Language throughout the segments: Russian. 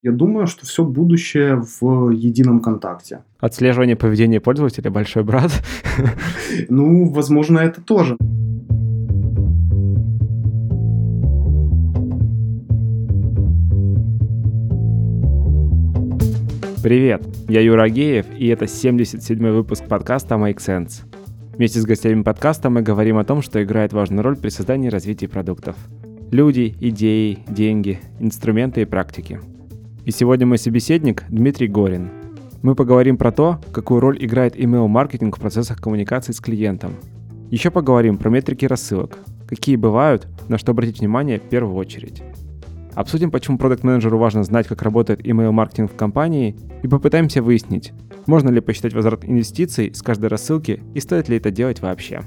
Я думаю, что все будущее в едином контакте. Отслеживание поведения пользователя – большой брат. Ну, возможно, это тоже. Привет, я Юра Агеев, и это 77-й выпуск подкаста Make Sense. Вместе с гостями подкаста мы говорим о том, что играет важную роль при создании и развитии продуктов. Люди, идеи, деньги, инструменты и практики – и сегодня мой собеседник Дмитрий Горин. Мы поговорим про то, какую роль играет email-маркетинг в процессах коммуникации с клиентом. Еще поговорим про метрики рассылок, какие бывают, на что обратить внимание в первую очередь. Обсудим, почему продукт-менеджеру важно знать, как работает email-маркетинг в компании, и попытаемся выяснить, можно ли посчитать возврат инвестиций с каждой рассылки и стоит ли это делать вообще.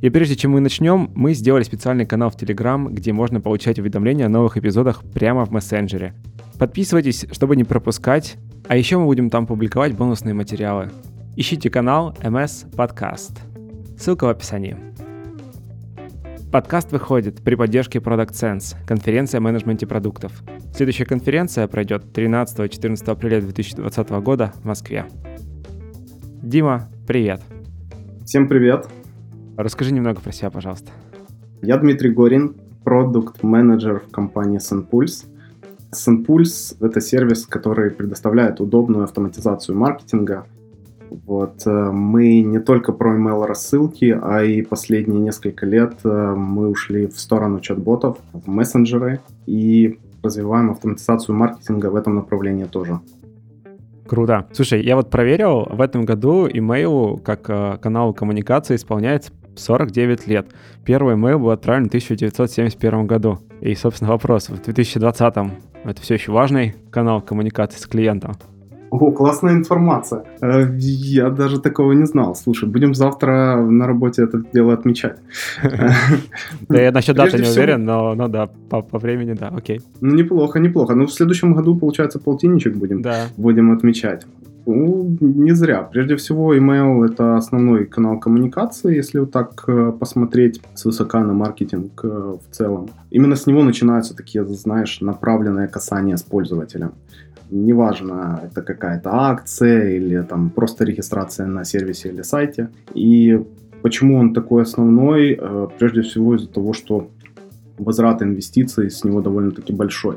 И прежде чем мы начнем, мы сделали специальный канал в Telegram, где можно получать уведомления о новых эпизодах прямо в мессенджере, Подписывайтесь, чтобы не пропускать. А еще мы будем там публиковать бонусные материалы. Ищите канал MS Podcast. Ссылка в описании. Подкаст выходит при поддержке Product Sense, конференция о менеджменте продуктов. Следующая конференция пройдет 13-14 апреля 2020 года в Москве. Дима, привет. Всем привет. Расскажи немного про себя, пожалуйста. Я Дмитрий Горин, продукт-менеджер в компании SunPulse. SendPulse — это сервис, который предоставляет удобную автоматизацию маркетинга. Вот. Э, мы не только про email рассылки, а и последние несколько лет э, мы ушли в сторону чат-ботов, в мессенджеры и развиваем автоматизацию маркетинга в этом направлении тоже. Круто. Слушай, я вот проверил, в этом году email как э, канал коммуникации исполняется 49 лет. Первый email был отправлен в 1971 году. И, собственно, вопрос, в 2020 это все еще важный канал коммуникации с клиентом? О, классная информация. Э, я даже такого не знал. Слушай, будем завтра на работе это дело отмечать. Да я насчет даты не уверен, но ну да, по времени, да, окей. Ну, неплохо, неплохо. Ну, в следующем году, получается, полтинничек будем будем отмечать. Ну, не зря. Прежде всего, email — это основной канал коммуникации, если вот так э, посмотреть с высока на маркетинг э, в целом. Именно с него начинаются такие, знаешь, направленные касания с пользователем. Неважно, это какая-то акция или там просто регистрация на сервисе или сайте. И почему он такой основной? Э, прежде всего из-за того, что возврат инвестиций с него довольно-таки большой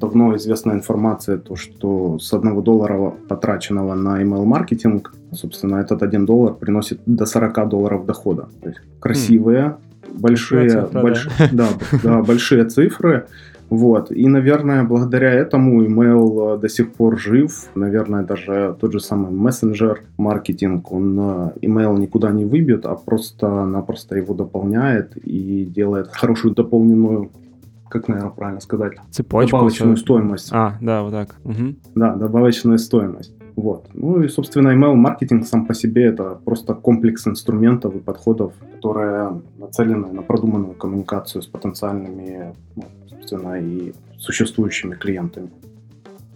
давно известная информация, то, что с одного доллара, потраченного на email-маркетинг, собственно, этот один доллар приносит до 40 долларов дохода. То есть красивые, mm. большие, цифра, больш... да. Да, да, большие цифры. Вот. И, наверное, благодаря этому email э, до сих пор жив. Наверное, даже тот же самый мессенджер маркетинг, он э, email никуда не выбьет, а просто-напросто его дополняет и делает хорошую дополненную как, наверное, правильно сказать? Цепочку. Добавочную стоимость. А, да, вот так. Угу. Да, добавочная стоимость. Вот. Ну и, собственно, email-маркетинг сам по себе это просто комплекс инструментов и подходов, которые нацелены на продуманную коммуникацию с потенциальными, ну, собственно, и существующими клиентами.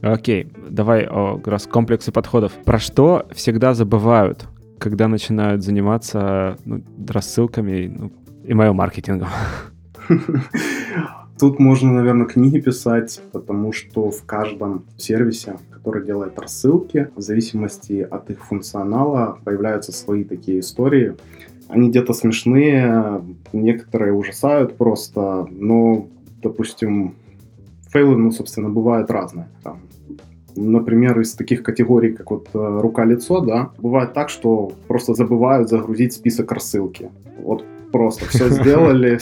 Окей, давай о, как раз комплексы подходов. Про что всегда забывают, когда начинают заниматься ну, рассылками, ну, email-маркетингом? Тут можно, наверное, книги писать, потому что в каждом сервисе, который делает рассылки, в зависимости от их функционала, появляются свои такие истории. Они где-то смешные, некоторые ужасают просто, но, допустим, фейлы, ну, собственно, бывают разные. Там, например, из таких категорий, как вот э, рука-лицо, да, бывает так, что просто забывают загрузить список рассылки. Вот просто все сделали,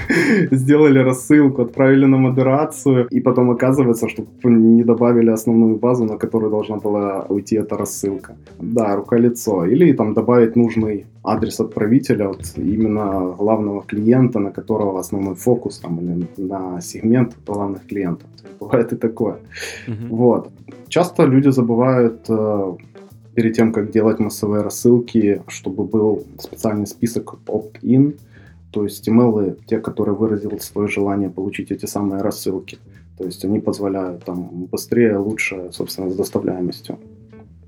сделали рассылку, отправили на модерацию, и потом оказывается, что не добавили основную базу, на которую должна была уйти эта рассылка. Да, рука-лицо. Или там добавить нужный адрес отправителя, вот именно главного клиента, на которого основной фокус, там, или на сегмент главных клиентов. Бывает и такое. Вот. Часто люди забывают э, перед тем, как делать массовые рассылки, чтобы был специальный список opt-in, то есть имейлы, те, которые выразили свое желание получить эти самые рассылки. То есть они позволяют там быстрее, лучше, собственно, с доставляемостью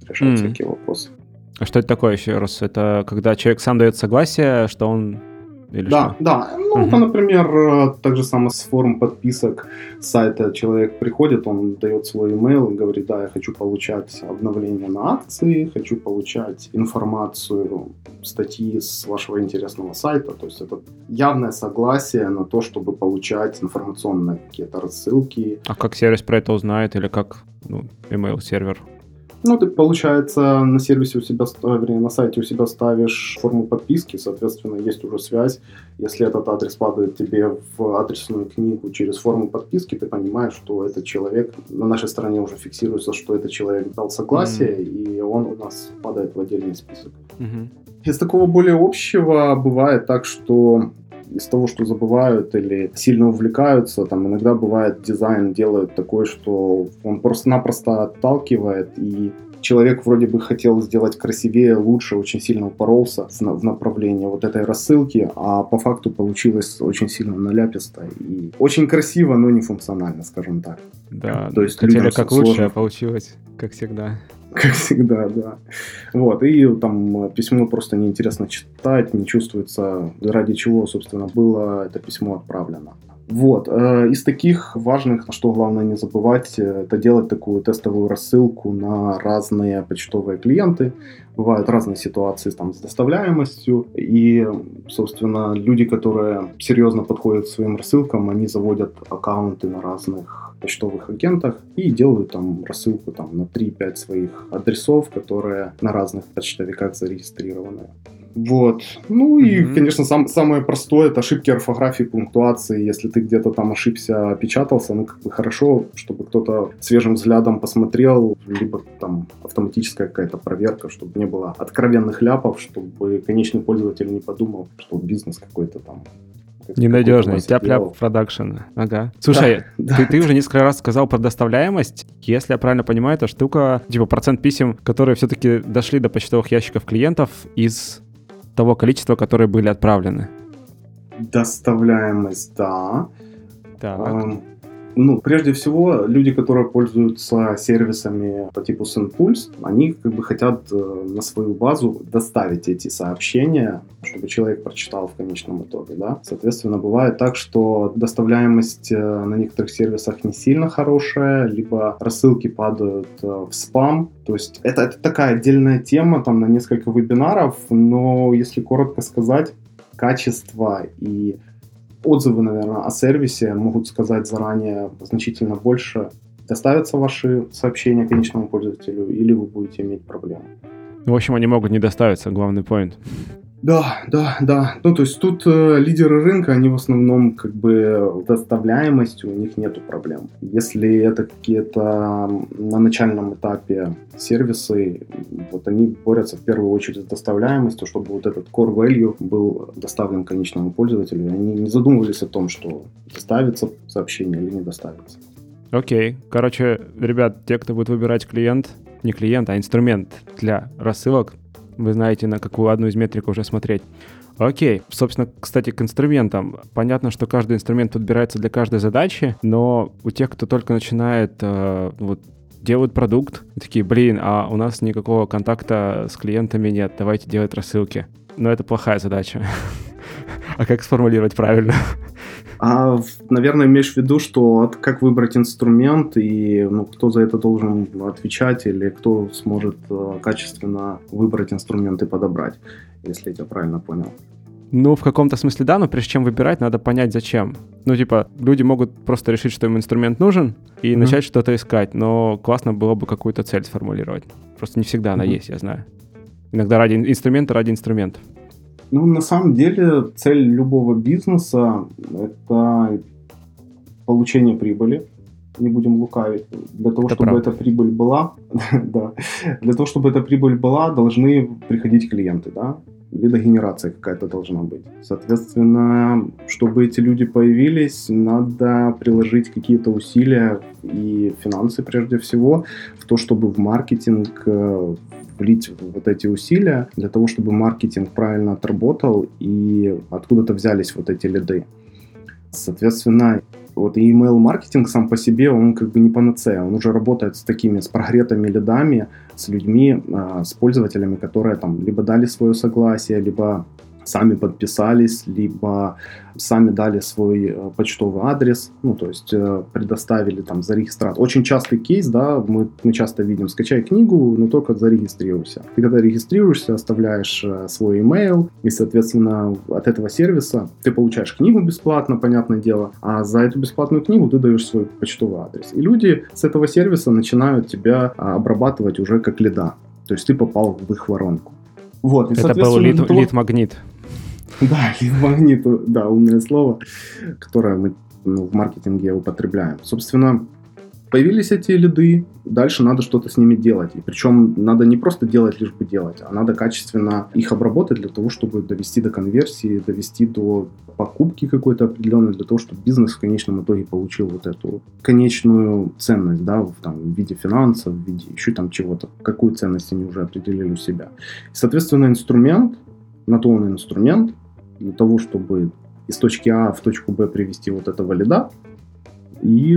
решать mm. всякие вопросы. А что это такое еще раз? Это когда человек сам дает согласие, что он Или да, что? да. Ну, Мгм. это, например, э, так же самое с форм подписок сайта. Человек приходит, он дает свой email и говорит, да, я хочу получать обновления на акции, хочу получать информацию, статьи с вашего интересного сайта. То есть это явное согласие на то, чтобы получать информационные какие-то рассылки. А как сервис про это узнает или как ну, email сервер? Ну, ты, получается, на сервисе у себя, вернее, на сайте у себя ставишь форму подписки, соответственно, есть уже связь. Если этот адрес падает тебе в адресную книгу через форму подписки, ты понимаешь, что этот человек, на нашей стороне уже фиксируется, что этот человек дал согласие, и он у нас падает в отдельный список. Из такого более общего бывает так, что из того, что забывают или сильно увлекаются, там иногда бывает дизайн делают такой, что он просто-напросто отталкивает, и человек вроде бы хотел сделать красивее, лучше, очень сильно упоролся в, на- в направлении вот этой рассылки, а по факту получилось очень сильно наляписто и очень красиво, но не функционально, скажем так. Да, То есть хотели как сложно. лучше, а получилось как всегда. Как всегда, да. Вот, и там э, письмо просто неинтересно читать, не чувствуется, ради чего, собственно, было это письмо отправлено. Вот, э, из таких важных, что главное не забывать, э, это делать такую тестовую рассылку на разные почтовые клиенты. Бывают разные ситуации там, с доставляемостью, и, собственно, люди, которые серьезно подходят к своим рассылкам, они заводят аккаунты на разных почтовых агентах и делают там рассылку там, на 3-5 своих адресов, которые на разных почтовиках зарегистрированы. Вот. Ну и, Мгм. конечно, сам, самое простое это ошибки орфографии, пунктуации. Если ты где-то там ошибся, опечатался, ну как бы хорошо, чтобы кто-то свежим взглядом посмотрел, либо там автоматическая какая-то проверка, чтобы не было откровенных ляпов, чтобы конечный пользователь не подумал, что бизнес какой-то там Ненадежный. Тяп-ляп продакшн. Ага. Слушай, Да. ты, ты уже несколько раз сказал про доставляемость. Если я правильно понимаю, эта штука, типа процент писем, которые все-таки дошли до почтовых ящиков клиентов из того количества, которые были отправлены. Доставляемость, да. Так. Эм, Ну, прежде всего, люди, которые пользуются сервисами по типу SendPulse, они как бы хотят э, на свою базу доставить эти сообщения, чтобы человек прочитал в конечном итоге, да. Соответственно, бывает так, что доставляемость э, на некоторых сервисах не сильно хорошая, либо рассылки падают э, в спам. То есть это, это такая отдельная тема, там, на несколько вебинаров, но если коротко сказать, качество и отзывы, наверное, о сервисе могут сказать заранее значительно больше. Доставятся ваши сообщения конечному пользователю или вы будете иметь проблемы. В общем, они могут не доставиться, главный поинт. Да, да, да. Ну, то есть тут э, лидеры рынка, они в основном как бы доставляемостью, у них нету проблем. Если это какие-то на начальном этапе сервисы, вот они борются в первую очередь с доставляемостью, чтобы вот этот core value был доставлен конечному пользователю. Они не задумывались о том, что доставится сообщение или не доставится. Окей. Короче, ребят, те, кто будет выбирать клиент, не клиент, а инструмент для рассылок, вы знаете, на какую одну из метрик уже смотреть. Окей. Собственно, кстати, к инструментам. Понятно, что каждый инструмент подбирается для каждой задачи, но у тех, кто только начинает э, вот делают продукт, такие, блин, а у нас никакого контакта с клиентами нет, давайте делать рассылки. Но это плохая задача. А как сформулировать правильно? А, наверное, имеешь в виду, что как выбрать инструмент и ну, кто за это должен отвечать или кто сможет э, качественно выбрать инструмент и подобрать, если я тебя правильно понял. Ну, в каком-то смысле да, но прежде чем выбирать, надо понять, зачем. Ну, типа, люди могут просто решить, что им инструмент нужен, и Мгм. начать что-то искать, но классно было бы какую-то цель сформулировать. Просто не всегда она Мгм. есть, я знаю. Иногда ради ин- инструмента, ради инструментов. Ну, на самом деле, цель любого бизнеса – это получение прибыли. Не будем лукавить. Для того, Это чтобы правда. эта прибыль была, да, для того, чтобы эта прибыль была, должны приходить клиенты, да, лидогенерация какая-то должна быть. Соответственно, чтобы эти люди появились, надо приложить какие-то усилия и финансы прежде всего в то, чтобы в маркетинг э, влить вот эти усилия для того, чтобы маркетинг правильно отработал и откуда-то взялись вот эти лиды. Соответственно, вот и email маркетинг сам по себе, он как бы не панацея, он уже работает с такими, с прогретыми лидами, с людьми, а, с пользователями, которые там либо дали свое согласие, либо сами подписались, либо сами дали свой э, почтовый адрес, ну, то есть э, предоставили там за регистрацию. Очень частый кейс, да, мы, мы часто видим, скачай книгу, но только зарегистрируйся. Ты когда регистрируешься, оставляешь э, свой email, и, соответственно, от этого сервиса ты получаешь книгу бесплатно, понятное дело, а за эту бесплатную книгу ты даешь свой почтовый адрес. И люди с этого сервиса начинают тебя а, обрабатывать уже как лида. То есть ты попал в их воронку. Вот, и, Это был лид, лид-магнит. Да, лид-магнит, да, умное слово, которое мы ну, в маркетинге употребляем. Собственно, появились эти лиды, дальше надо что-то с ними делать. И причем надо не просто делать, лишь бы делать, а надо качественно их обработать для того, чтобы довести до конверсии, довести до покупки какой-то определенной, для того, чтобы бизнес в конечном итоге получил вот эту конечную ценность, да, в, там, в виде финансов, в виде еще там чего-то, какую ценность они уже определили у себя. И, соответственно, инструмент, на то он инструмент, для того, чтобы из точки А в точку Б привести вот этого лида, и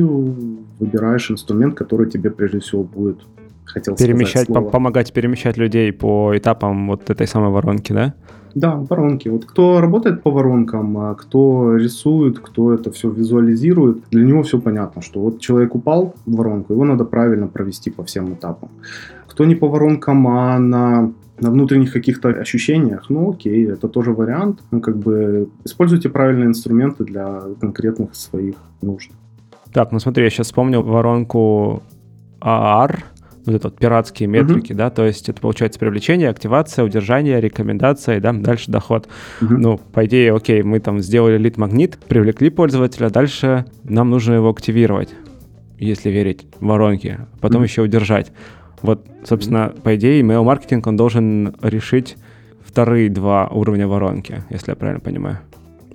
выбираешь инструмент, который тебе прежде всего будет хотел перемещать, сказать помогать перемещать людей по этапам вот этой самой воронки, да? Да, воронки. Вот кто работает по воронкам, а кто рисует, кто это все визуализирует, для него все понятно, что вот человек упал в воронку, его надо правильно провести по всем этапам. Кто не по воронкам, а на на внутренних каких-то ощущениях, ну окей, это тоже вариант. Ну, как бы используйте правильные инструменты для конкретных своих нужд. Так, ну смотри, я сейчас вспомнил воронку AR, вот это вот пиратские метрики, uh-huh. да, то есть это получается привлечение, активация, удержание, рекомендация, да, дальше доход. Uh-huh. Ну, по идее, окей, мы там сделали лид-магнит, привлекли пользователя, дальше нам нужно его активировать, если верить воронке, потом uh-huh. еще удержать. Вот, собственно, по идее, email-маркетинг, он должен решить вторые два уровня воронки, если я правильно понимаю.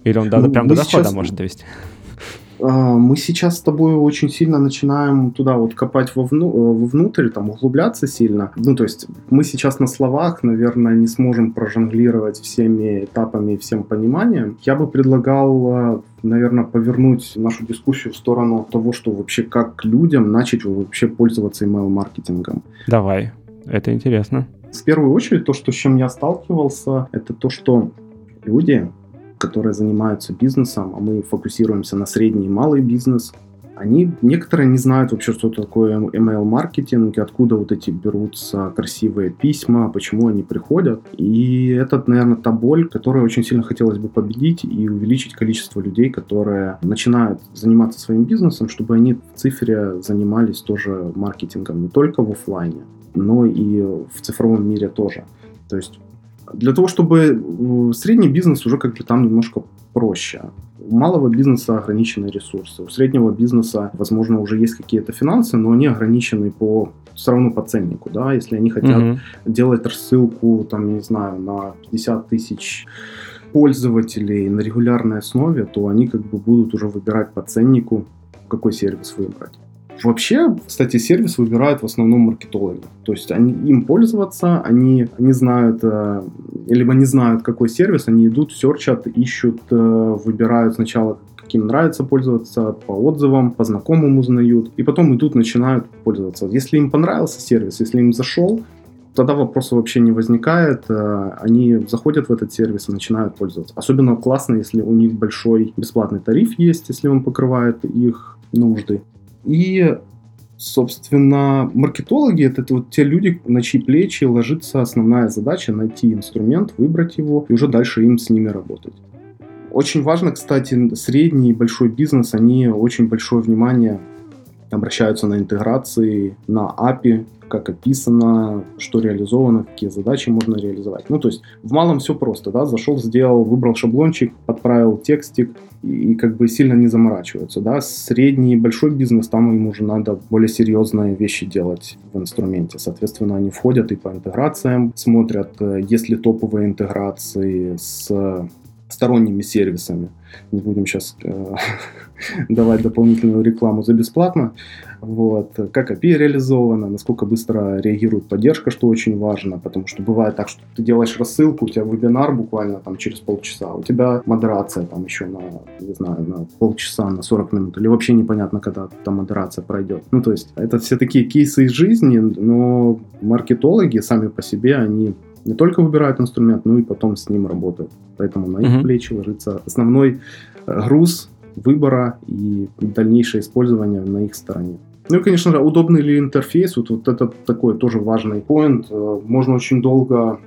Или он ну, прям до дохода сейчас... может довести. А, мы сейчас с тобой очень сильно начинаем туда вот копать вовну, э, вовнутрь, там углубляться сильно. Ну, то есть мы сейчас на словах, наверное, не сможем прожонглировать всеми этапами и всем пониманием. Я бы предлагал э, наверное, повернуть нашу дискуссию в сторону того, что вообще как людям начать вообще пользоваться email-маркетингом. Давай, это интересно. В первую очередь, то, что, с чем я сталкивался, это то, что люди которые занимаются бизнесом, а мы фокусируемся на средний и малый бизнес, они, некоторые не знают вообще, что такое email-маркетинг, откуда вот эти берутся красивые письма, почему они приходят. И это, наверное, та боль, которую очень сильно хотелось бы победить и увеличить количество людей, которые начинают заниматься своим бизнесом, чтобы они в цифре занимались тоже маркетингом не только в офлайне, но и в цифровом мире тоже. То есть для того, чтобы средний бизнес уже как бы там немножко проще. У малого бизнеса ограниченные ресурсы. У среднего бизнеса, возможно, уже есть какие-то финансы, но они ограничены по все равно по ценнику, да, если они хотят угу. делать рассылку, там, не знаю, на 50 тысяч пользователей на регулярной основе, то они как бы будут уже выбирать по ценнику, какой сервис выбрать. Вообще, кстати, сервис выбирают в основном маркетологи. То есть они, им пользоваться, они не знают, э, либо не знают, какой сервис, они идут, серчат, ищут, э, выбирают сначала каким нравится пользоваться, по отзывам, по знакомым узнают, и потом идут, начинают пользоваться. Если им понравился сервис, если им зашел, тогда вопроса вообще не возникает. Э, они заходят в этот сервис и начинают пользоваться. Особенно классно, если у них большой бесплатный тариф есть, если он покрывает их нужды. И, собственно, маркетологи это, вот те люди, на чьи плечи ложится основная задача найти инструмент, выбрать его и уже дальше им с ними работать. Очень важно, кстати, средний и большой бизнес, они очень большое внимание обращаются на интеграции, на API, как описано, что реализовано, какие задачи можно реализовать. Ну, то есть в малом все просто, да, зашел, сделал, выбрал шаблончик, подправил текстик и, и как бы сильно не заморачиваются, да. Средний и большой бизнес, там им уже надо более серьезные вещи делать в инструменте. Соответственно, они входят и по интеграциям, смотрят, э, есть ли топовые интеграции с сторонними сервисами. Не будем сейчас э, давать дополнительную рекламу за бесплатно. Вот. Как API реализовано, насколько быстро реагирует поддержка, что очень важно, потому что бывает так, что ты делаешь рассылку, у тебя вебинар буквально там через полчаса, у тебя модерация там еще на, не знаю, на полчаса, на 40 минут, или вообще непонятно, когда там модерация пройдет. Ну, то есть, это все такие кейсы из жизни, но маркетологи сами по себе, они не только выбирают инструмент, но и потом с ним работают. Поэтому на их плечи ложится основной э, груз выбора и дальнейшее использование на их стороне. Ну и, конечно же, удобный ли интерфейс, вот, вот это такой тоже важный поинт. Э, можно очень долго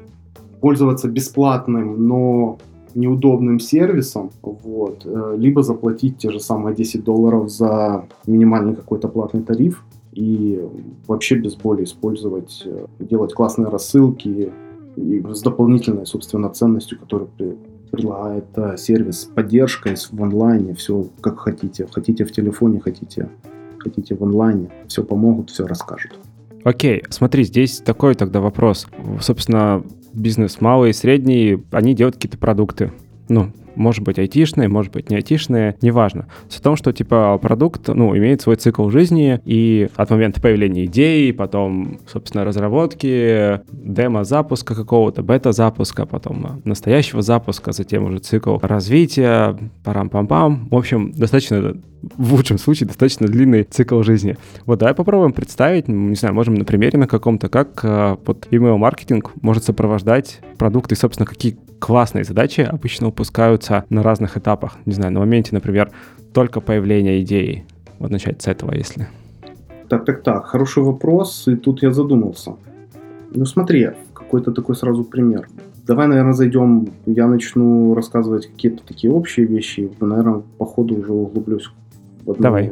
пользоваться бесплатным, но неудобным сервисом, вот, э, либо заплатить те же самые 10 долларов за минимальный какой-то платный тариф и вообще без боли использовать, делать классные рассылки и с дополнительной, собственно, ценностью, которую предлагает сервис с поддержкой в онлайне, все как хотите. Хотите в телефоне, хотите, хотите в онлайне. Все помогут, все расскажут. Окей, смотри, здесь такой тогда вопрос. Собственно, бизнес малый и средний, они делают какие-то продукты. Ну, может быть айтишные, может быть не айтишные, неважно. С том, что типа продукт, ну, имеет свой цикл жизни, и от момента появления идеи, потом, собственно, разработки, демо-запуска какого-то, бета-запуска, потом настоящего запуска, затем уже цикл развития, парам-пам-пам. В общем, достаточно в лучшем случае достаточно длинный цикл жизни. Вот давай попробуем представить, не знаю, можем на примере на каком-то, как э, под email-маркетинг может сопровождать продукты, собственно, какие классные задачи обычно упускаются на разных этапах. Не знаю, на моменте, например, только появления идеи. Вот начать с этого, если... Так, так, так, хороший вопрос, и тут я задумался. Ну смотри, какой-то такой сразу пример. Давай, наверное, зайдем, я начну рассказывать какие-то такие общие вещи, наверное, по ходу уже углублюсь в одну, Давай.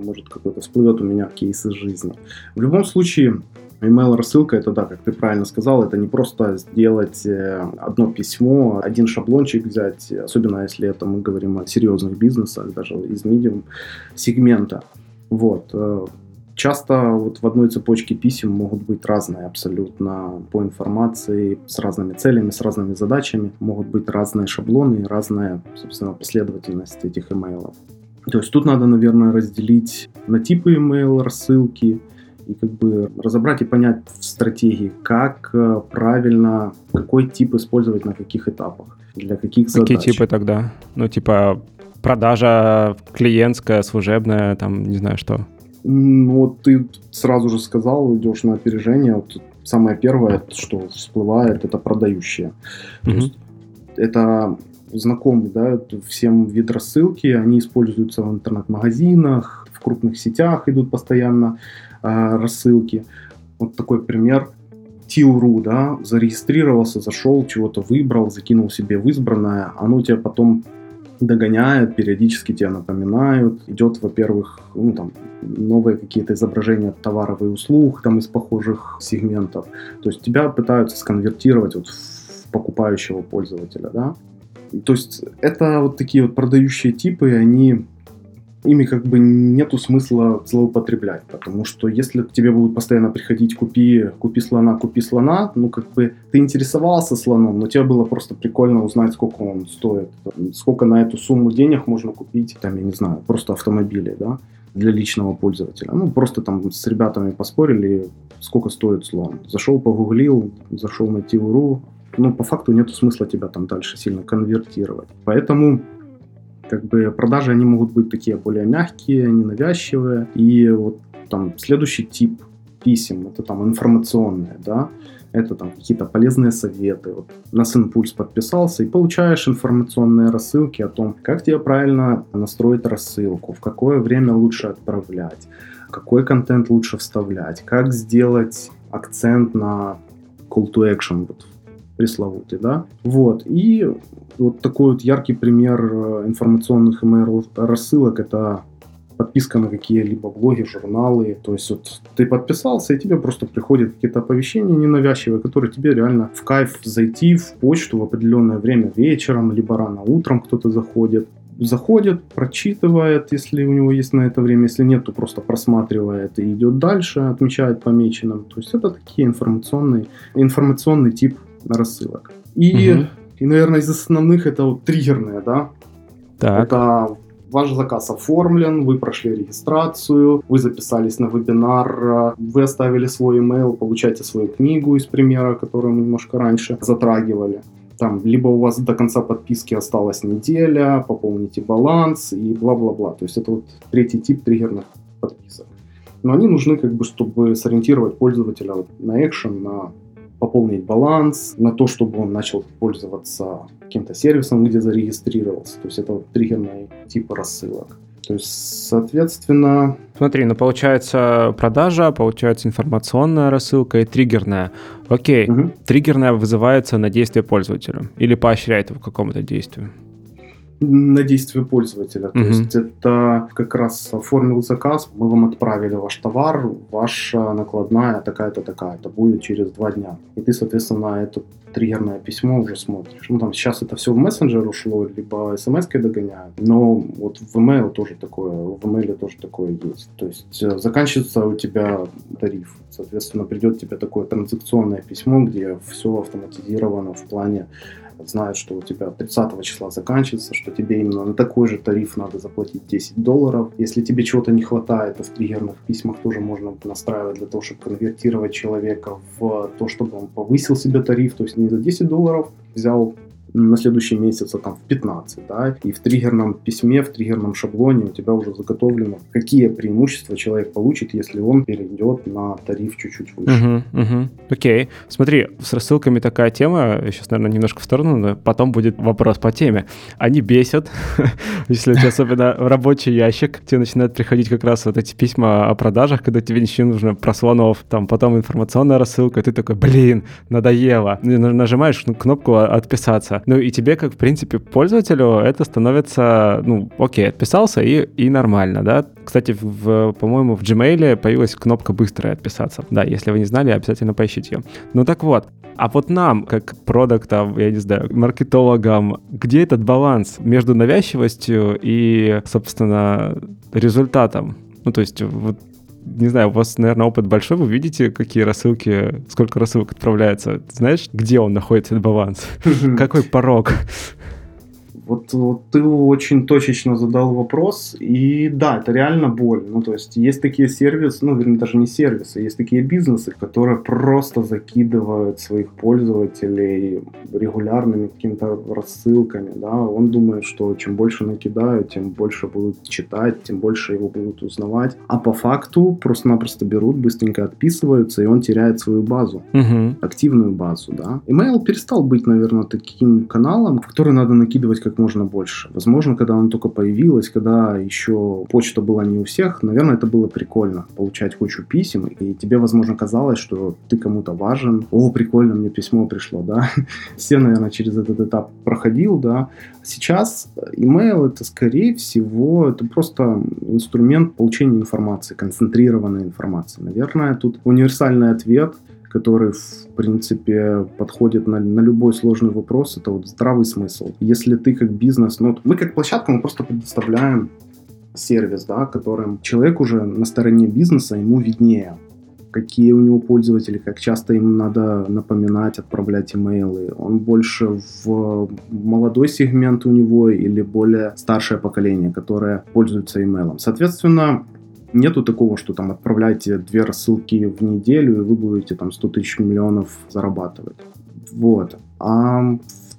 может, какой-то всплывет у меня кейс из жизни. В любом случае, Email рассылка это да, как ты правильно сказал, это не просто сделать э, одно письмо, один шаблончик взять, особенно если это мы говорим о серьезных бизнесах, даже из медиум сегмента. Вот. Э, часто вот в одной цепочке писем могут быть разные абсолютно по информации, с разными целями, с разными задачами. Могут быть разные шаблоны, разная, собственно, последовательность этих имейлов. То есть тут надо, наверное, разделить на типы email рассылки, и как бы разобрать и понять в стратегии, как э, правильно, какой тип использовать на каких этапах, для каких задач. Какие типы тогда? Ну, типа продажа клиентская, служебная, там, не знаю что. Ну, вот ты сразу же сказал, идешь на опережение. Вот самое первое, что всплывает, это продающие. Mm-hmm. Это знакомый, да, всем вид рассылки, они используются в интернет-магазинах, в крупных сетях идут постоянно рассылки. Вот такой пример. Тил.ру, да, зарегистрировался, зашел, чего-то выбрал, закинул себе в избранное, оно тебя потом догоняет, периодически тебя напоминают. Идет, во-первых, ну, там, новые какие-то изображения товаров и услуг там из похожих сегментов. То есть тебя пытаются сконвертировать вот в покупающего пользователя, да. То есть это вот такие вот продающие типы, они ими как бы нету смысла злоупотреблять, потому что если к тебе будут постоянно приходить купи, купи слона, купи слона, ну как бы ты интересовался слоном, но тебе было просто прикольно узнать, сколько он стоит, сколько на эту сумму денег можно купить, там, я не знаю, просто автомобили, да, для личного пользователя. Ну, просто там с ребятами поспорили, сколько стоит слон. Зашел, погуглил, зашел на Тивру, ну, по факту нет смысла тебя там дальше сильно конвертировать. Поэтому как бы продажи, они могут быть такие более мягкие, ненавязчивые. И вот там следующий тип писем, это там информационные, да, это там какие-то полезные советы. Вот на Синпульс подписался и получаешь информационные рассылки о том, как тебе правильно настроить рассылку, в какое время лучше отправлять, какой контент лучше вставлять, как сделать акцент на call to action вот пресловутый, да. Вот. И вот такой вот яркий пример э, информационных email рассылок это подписка на какие-либо блоги, журналы. То есть вот ты подписался, и тебе просто приходят какие-то оповещения ненавязчивые, которые тебе реально в кайф зайти в почту в определенное время вечером, либо рано утром кто-то заходит. Заходит, прочитывает, если у него есть на это время, если нет, то просто просматривает и идет дальше, отмечает помеченным. То есть это такие информационные, информационный тип рассылок. И, угу. и, наверное, из основных это вот триггерные, да. Так. Это ваш заказ оформлен, вы прошли регистрацию, вы записались на вебинар, вы оставили свой email, получаете свою книгу из примера, которую мы немножко раньше затрагивали. Там, либо у вас до конца подписки осталась неделя, пополните баланс и бла-бла-бла. То есть это вот третий тип триггерных подписок. Но они нужны, как бы, чтобы сориентировать пользователя на экшен, на пополнить баланс, на то, чтобы он начал пользоваться каким-то сервисом, где зарегистрировался. То есть это вот триггерные типы рассылок. То есть, соответственно... Смотри, ну получается продажа, получается информационная рассылка и триггерная. Окей, угу. триггерная вызывается на действие пользователя или поощряет его к какому-то действию на действие пользователя. То mm есть это как раз оформил заказ, мы вам отправили ваш товар, ваша накладная такая-то такая-то будет через два дня. И ты, соответственно, это триггерное письмо уже смотришь. Ну, там сейчас это все в мессенджер ушло, либо смс догоняют. Но вот в email тоже такое, в email тоже такое есть. То есть э, заканчивается у тебя тариф. Соответственно, придет тебе такое транзакционное письмо, где все автоматизировано в плане знают, что у тебя 30 числа заканчивается, что тебе именно на такой же тариф надо заплатить 10 долларов. Если тебе чего-то не хватает, то в триггерных письмах тоже можно настраивать для того, чтобы конвертировать человека в то, чтобы он повысил себе тариф, то есть не за 10 долларов взял на следующий месяц, а там в 15, да, и в триггерном письме, в триггерном шаблоне у тебя уже заготовлено, какие преимущества человек получит, если он перейдет на тариф чуть-чуть выше. Угу, угу. Окей. Смотри, с рассылками такая тема, сейчас, наверное, немножко в сторону, но потом будет вопрос по теме. Они бесят, если у тебя особенно рабочий ящик, тебе начинают приходить как раз вот эти письма о продажах, когда тебе ничего не нужно, про слонов, там потом информационная рассылка, ты такой, блин, надоело. Нажимаешь кнопку «Отписаться», ну и тебе, как, в принципе, пользователю, это становится, ну, окей, отписался и, и нормально, да. Кстати, в, по-моему, в Gmail появилась кнопка «Быстро отписаться». Да, если вы не знали, обязательно поищите ее. Ну так вот, а вот нам, как продуктам, я не знаю, маркетологам, где этот баланс между навязчивостью и, собственно, результатом? Ну, то есть, вот не знаю, у вас, наверное, опыт большой, вы видите, какие рассылки, сколько рассылок отправляется. Знаешь, где он находится, этот баланс? Какой порог? Вот, вот ты очень точечно задал вопрос, и да, это реально боль. Ну, то есть есть такие сервисы, ну, вернее, даже не сервисы, есть такие бизнесы, которые просто закидывают своих пользователей регулярными какими-то рассылками, да, он думает, что чем больше накидают, тем больше будут читать, тем больше его будут узнавать, а по факту просто-напросто берут, быстренько отписываются, и он теряет свою базу, угу. активную базу, да. Email перестал быть, наверное, таким каналом, в который надо накидывать как как можно больше. Возможно, когда она только появилась, когда еще почта была не у всех, наверное, это было прикольно, получать кучу писем, и тебе, возможно, казалось, что ты кому-то важен. О, прикольно, мне письмо пришло, да. Все, наверное, через этот этап проходил, да. Сейчас email это, скорее всего, это просто инструмент получения информации, концентрированной информации. Наверное, тут универсальный ответ – который, в принципе, подходит на, на любой сложный вопрос, это вот здравый смысл. Если ты как бизнес, ну, мы как площадка, мы просто предоставляем сервис, да, которым человек уже на стороне бизнеса, ему виднее, какие у него пользователи, как часто им надо напоминать, отправлять имейлы. Он больше в молодой сегмент у него или более старшее поколение, которое пользуется имейлом. Соответственно, Нету такого, что там отправляйте две рассылки в неделю, и вы будете там 100 тысяч миллионов зарабатывать. Вот. А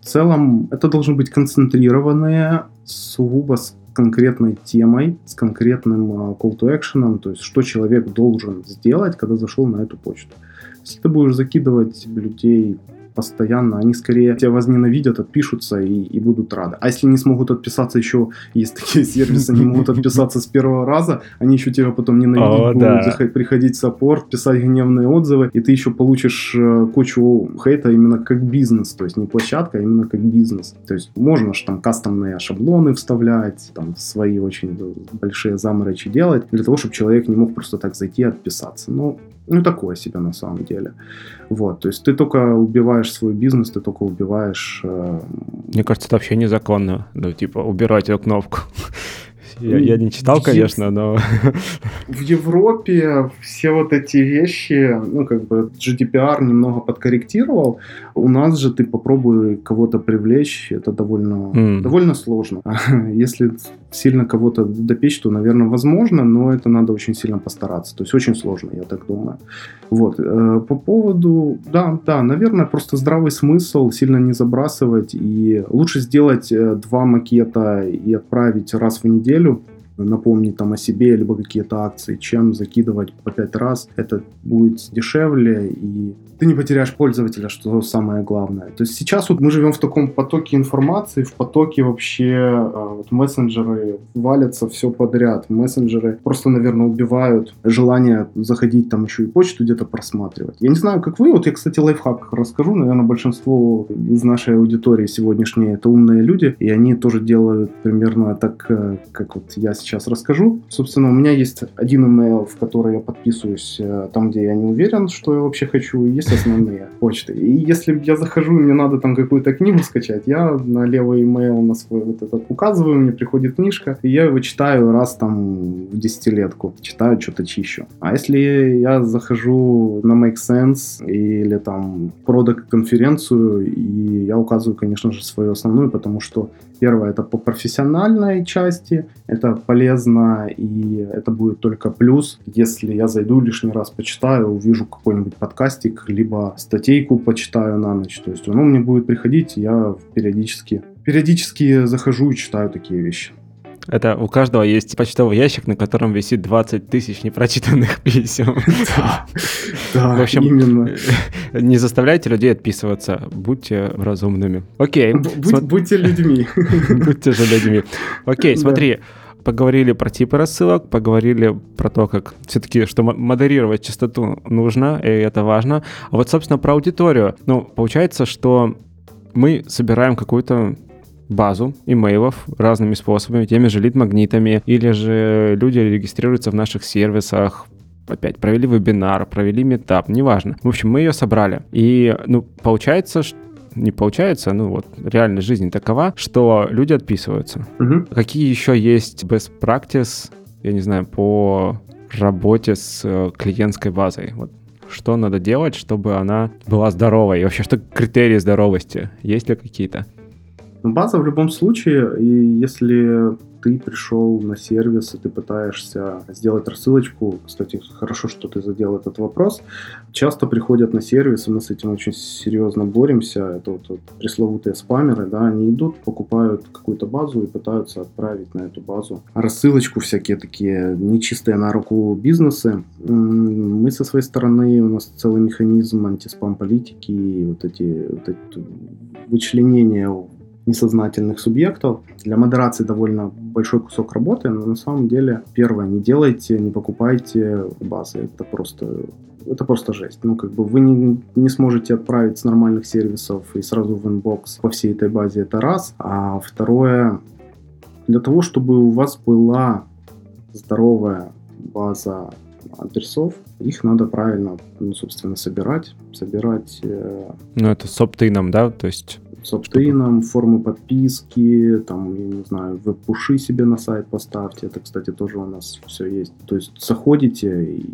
в целом это должно быть концентрированное, сугубо с конкретной темой, с конкретным uh, call to action, то есть что человек должен сделать, когда зашел на эту почту. Если ты будешь закидывать людей постоянно, они скорее тебя возненавидят, отпишутся и, и будут рады. А если не смогут отписаться еще, есть такие сервисы, не могут отписаться с первого раза, они еще тебя потом ненавидеть О, будут, да. приходить в саппорт, писать гневные отзывы, и ты еще получишь э, кучу хейта именно как бизнес, то есть не площадка, а именно как бизнес. То есть можно же там кастомные шаблоны вставлять, там свои очень большие заморочи делать, для того, чтобы человек не мог просто так зайти и отписаться. Но ну, такое себе на самом деле. Вот, то есть ты только убиваешь свой бизнес, ты только убиваешь... Э... Мне кажется, это вообще незаконно, ну, типа, убирать эту кнопку. Я, я не читал, конечно, но... В Европе все вот эти вещи, ну, как бы GDPR немного подкорректировал. У нас же ты попробуй кого-то привлечь, это довольно, mm. довольно сложно. Если сильно кого-то допечь, то, наверное, возможно, но это надо очень сильно постараться. То есть очень сложно, я так думаю. Вот. Э, по поводу... Да, да, наверное, просто здравый смысл сильно не забрасывать. И лучше сделать э, два макета и отправить раз в неделю, напомнить там о себе, либо какие-то акции, чем закидывать по пять раз. Это будет дешевле и ты не потеряешь пользователя, что самое главное. То есть сейчас вот мы живем в таком потоке информации, в потоке вообще а, вот мессенджеры валятся все подряд. Мессенджеры просто, наверное, убивают желание заходить там еще и почту где-то просматривать. Я не знаю, как вы, вот я, кстати, лайфхак расскажу. Наверное, большинство из нашей аудитории сегодняшней это умные люди, и они тоже делают примерно так, э, как вот я сейчас расскажу. Собственно, у меня есть один email, в который я подписываюсь э, там, где я не уверен, что я вообще хочу. Есть есть основные почты. И если я захожу, и мне надо там какую-то книгу скачать, я на левый email на свой вот этот указываю, мне приходит книжка, и я его читаю раз там в десятилетку. Читаю, что-то чищу. А если я захожу на Make Sense или там продукт конференцию, и я указываю, конечно же, свою основную, потому что Первое, это по профессиональной части, это полезно, и это будет только плюс, если я зайду лишний раз почитаю, увижу какой-нибудь подкастик, либо статейку почитаю на ночь. То есть оно мне будет приходить, я периодически, периодически захожу и читаю такие вещи. Это у каждого есть почтовый ящик, на котором висит 20 тысяч непрочитанных писем. Да, В общем. Не заставляйте людей отписываться, будьте разумными. Окей. Будьте людьми. Будьте же людьми. Окей, смотри, поговорили про типы рассылок, поговорили про то, как все-таки, что модерировать частоту нужно, и это важно. А вот, собственно, про аудиторию. Ну, получается, что мы собираем какую-то базу имейлов разными способами, теми же лид-магнитами, или же люди регистрируются в наших сервисах, опять провели вебинар, провели метап, неважно. В общем, мы ее собрали. И, ну, получается, что не получается, ну вот реальная жизнь такова, что люди отписываются. Угу. Какие еще есть best practice, я не знаю, по работе с э, клиентской базой? Вот что надо делать, чтобы она была здоровой? И вообще, что критерии здоровости? Есть ли какие-то? Но база в любом случае, и если ты пришел на сервис, и ты пытаешься сделать рассылочку, кстати, хорошо, что ты задел этот вопрос, часто приходят на сервис, и мы с этим очень серьезно боремся, это вот, вот пресловутые спамеры, да, они идут, покупают какую-то базу и пытаются отправить на эту базу рассылочку, всякие такие нечистые на руку бизнесы. Мы со своей стороны, у нас целый механизм антиспам-политики, вот эти, вот эти вычленения несознательных субъектов. Для модерации довольно большой кусок работы, но на самом деле, первое, не делайте, не покупайте базы. Это просто это просто жесть. Ну, как бы вы не, не сможете отправить с нормальных сервисов и сразу в inbox по всей этой базе, это раз. А второе, для того, чтобы у вас была здоровая база адресов, их надо правильно, ну, собственно, собирать. Собирать... Э... Ну, это с opt-in ом, да? То есть с opt-in ом, формы подписки, там, я не знаю, веб-пуши себе на сайт поставьте. Это, кстати, тоже у нас все есть. То есть заходите и,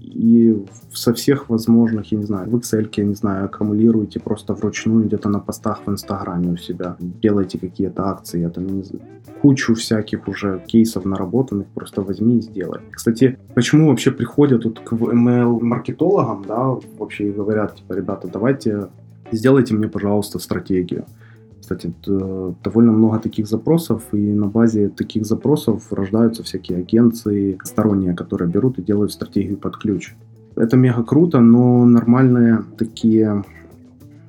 и со всех возможных, я не знаю, в Excel, я не знаю, аккумулируете просто вручную где-то на постах в Инстаграме у себя. Делайте какие-то акции, я там не знаю, кучу всяких уже кейсов наработанных, просто возьми и сделай. Кстати, почему вообще приходят тут к ML-маркетологам, да, вообще и говорят, типа, ребята, давайте сделайте мне, пожалуйста, стратегию. Кстати, довольно много таких запросов, и на базе таких запросов рождаются всякие агенции сторонние, которые берут и делают стратегию под ключ. Это мега круто, но нормальные такие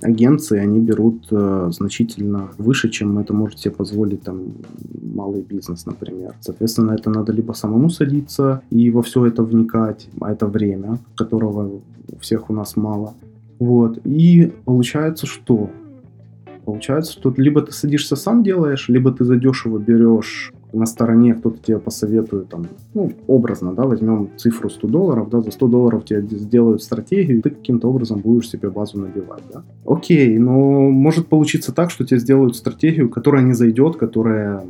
агенции, они берут э, значительно выше, чем это может себе позволить там малый бизнес, например. Соответственно, это надо либо самому садиться и во все это вникать, а это время, которого у всех у нас мало, вот. И получается что? Получается, что либо ты садишься сам делаешь, либо ты задешево берешь на стороне, кто-то тебе посоветует, там, ну, образно, да, возьмем цифру 100 долларов, да, за 100 долларов тебе сделают стратегию, и ты каким-то образом будешь себе базу набивать, да. Окей, но может получиться так, что тебе сделают стратегию, которая не зайдет, которая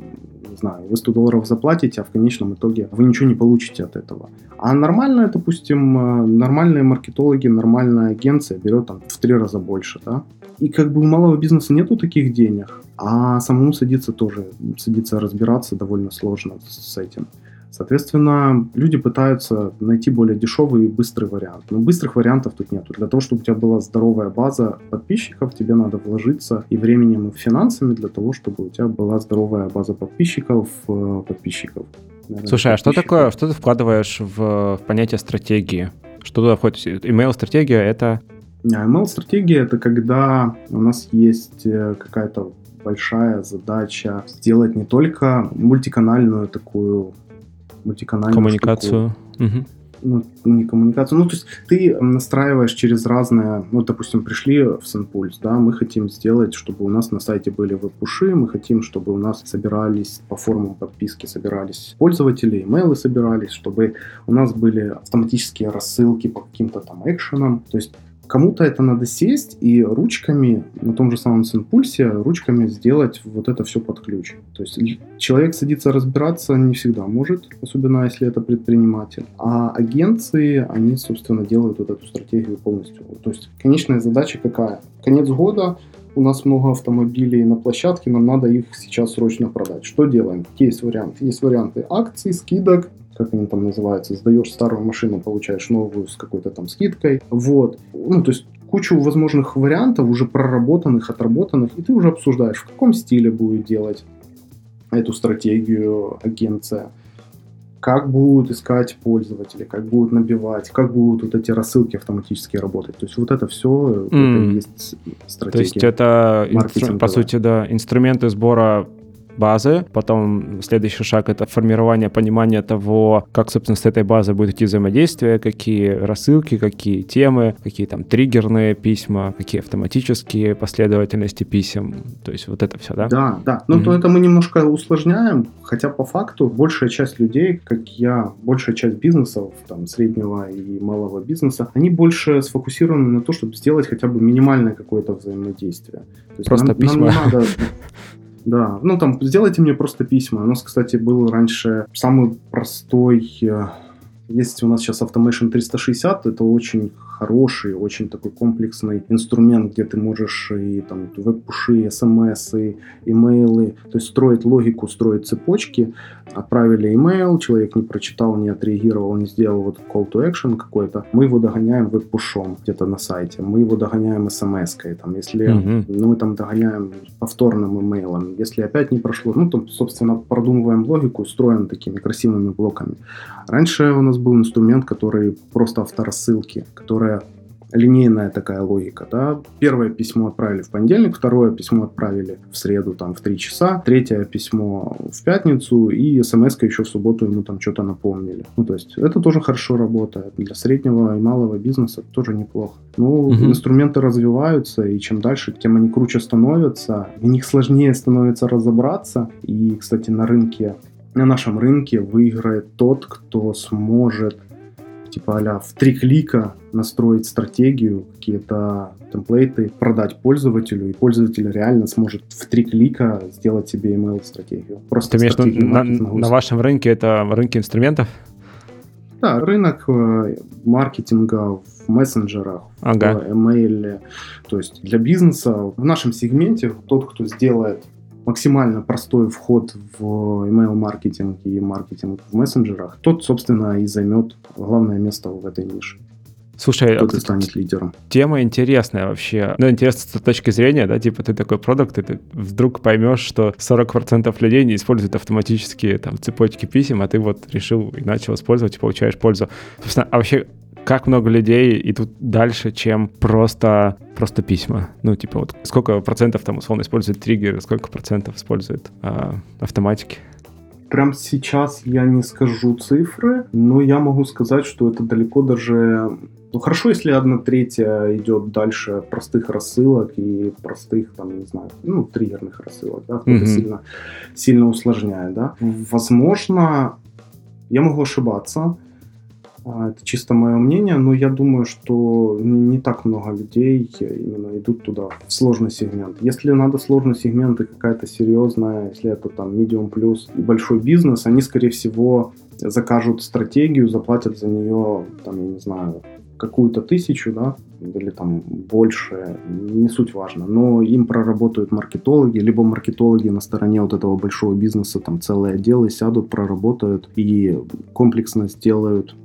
знаю, вы 100 долларов заплатите, а в конечном итоге вы ничего не получите от этого. А нормальная, допустим, э, нормальные маркетологи, нормальная агенция берет там в три раза больше, да. И как бы у малого бизнеса нету таких денег, а самому садиться тоже, садиться разбираться довольно сложно с этим. Соответственно, люди пытаются найти более дешевый и быстрый вариант. Но быстрых вариантов тут нету. Для того, чтобы у тебя была здоровая база подписчиков, тебе надо вложиться и временем, и финансами для того, чтобы у тебя была здоровая база подписчиков, э, подписчиков. Наверное, Слушай, а что такое, что ты вкладываешь в, в понятие стратегии? Что туда входит? Email-стратегия — это... Email-стратегия — это когда у нас есть э, какая-то большая задача сделать не только мультиканальную такую мультиканальную коммуникацию. Угу ну, не коммуникацию. Ну, то есть ты настраиваешь через разные, ну, допустим, пришли в Сенпульс, да, мы хотим сделать, чтобы у нас на сайте были веб-пуши, мы хотим, чтобы у нас собирались по формам подписки, собирались пользователи, имейлы собирались, чтобы у нас были автоматические рассылки по каким-то там экшенам. То есть Кому-то это надо сесть и ручками, на том же самом Синпульсе, ручками сделать вот это все под ключ. То есть человек садится разбираться не всегда может, особенно если это предприниматель. А агенции, они, собственно, делают вот эту стратегию полностью. То есть конечная задача какая? Конец года, у нас много автомобилей на площадке, нам надо их сейчас срочно продать. Что делаем? Какие есть варианты? Есть варианты акций, скидок, как они там называются, сдаешь старую машину, получаешь новую с какой-то там скидкой. Вот. Ну, то есть кучу возможных вариантов, уже проработанных, отработанных, и ты уже обсуждаешь, в каком стиле будет делать эту стратегию агенция, как будут искать пользователи, как будут набивать, как будут вот эти рассылки автоматически работать. То есть вот это все, mm. это и есть стратегия. То есть это, инстру- по сути, да, инструменты сбора базы. Потом следующий шаг — это формирование понимания того, как, собственно, с этой базой будет идти взаимодействие, какие рассылки, какие темы, какие там триггерные письма, какие автоматические последовательности писем. То есть вот это все, да? Да, да. Ну, mm-hmm. то это мы немножко усложняем, хотя по факту большая часть людей, как я, большая часть бизнесов, там, среднего и малого бизнеса, они больше сфокусированы на то, чтобы сделать хотя бы минимальное какое-то взаимодействие. То есть Просто нам, письма. Нам не надо Да, ну там сделайте мне просто письма. У нас, кстати, был раньше самый простой э, есть у нас сейчас Automation 360, это очень хороший, очень такой комплексный инструмент, где ты можешь и там веб-пуши, смс, и имейлы, то есть строить логику, строить цепочки. Отправили имейл, человек не прочитал, не отреагировал, не сделал вот call to action какой-то, мы его догоняем веб-пушом где-то на сайте, мы его догоняем смс-кой, там, если mm-hmm. ну, мы там догоняем повторным имейлом, если опять не прошло, ну, то, собственно, продумываем логику, строим такими красивыми блоками. Раньше у нас был инструмент, который просто авторассылки, который которая линейная такая логика, да. Первое письмо отправили в понедельник, второе письмо отправили в среду, там, в 3 часа, третье письмо в пятницу, и смс еще в субботу ему там что-то напомнили. Ну, то есть, это тоже хорошо работает. Для среднего и малого бизнеса тоже неплохо. Ну, угу. инструменты развиваются, и чем дальше, тем они круче становятся, в них сложнее становится разобраться, и, кстати, на рынке на нашем рынке выиграет тот, кто сможет типа а в три клика настроить стратегию, какие-то темплейты, продать пользователю, и пользователь реально сможет в три клика сделать себе email стратегию. Просто Ты имеешь на, на вашем рынке это рынки инструментов? Да, рынок э, маркетинга в мессенджерах, ага. в email. То есть для бизнеса в нашем сегменте тот, кто сделает максимально простой вход в email-маркетинг и маркетинг в мессенджерах, тот, собственно, и займет главное место в этой нише. Слушай, кто а станет лидером. Тема интересная вообще. Ну, интересно с точки зрения, да, типа ты такой продукт, и ты вдруг поймешь, что 40% людей не используют автоматические там цепочки писем, а ты вот решил и начал использовать и получаешь пользу. Собственно, а вообще как много людей идут дальше, чем просто, просто письма. Ну, типа, вот сколько процентов там условно используют триггеры, сколько процентов используют а, автоматики? Прям сейчас я не скажу цифры, но я могу сказать, что это далеко даже... Ну, хорошо, если одна третья идет дальше простых рассылок и простых, там, не знаю, ну, триггерных рассылок, да, кто-то mm-hmm. сильно, сильно усложняет, да. Возможно, я могу ошибаться, а, это чисто мое мнение, но я думаю, что не, не так много людей именно идут туда в сложный сегмент. Если надо сложный сегмент и какая-то серьезная, если это там medium плюс и большой бизнес, они, скорее всего, закажут стратегию, заплатят за нее, там, я не знаю, какую-то тысячу, да, или там больше, не суть важно, но им проработают маркетологи, либо маркетологи на стороне вот этого большого бизнеса, там целые отделы сядут, проработают и комплексно сделают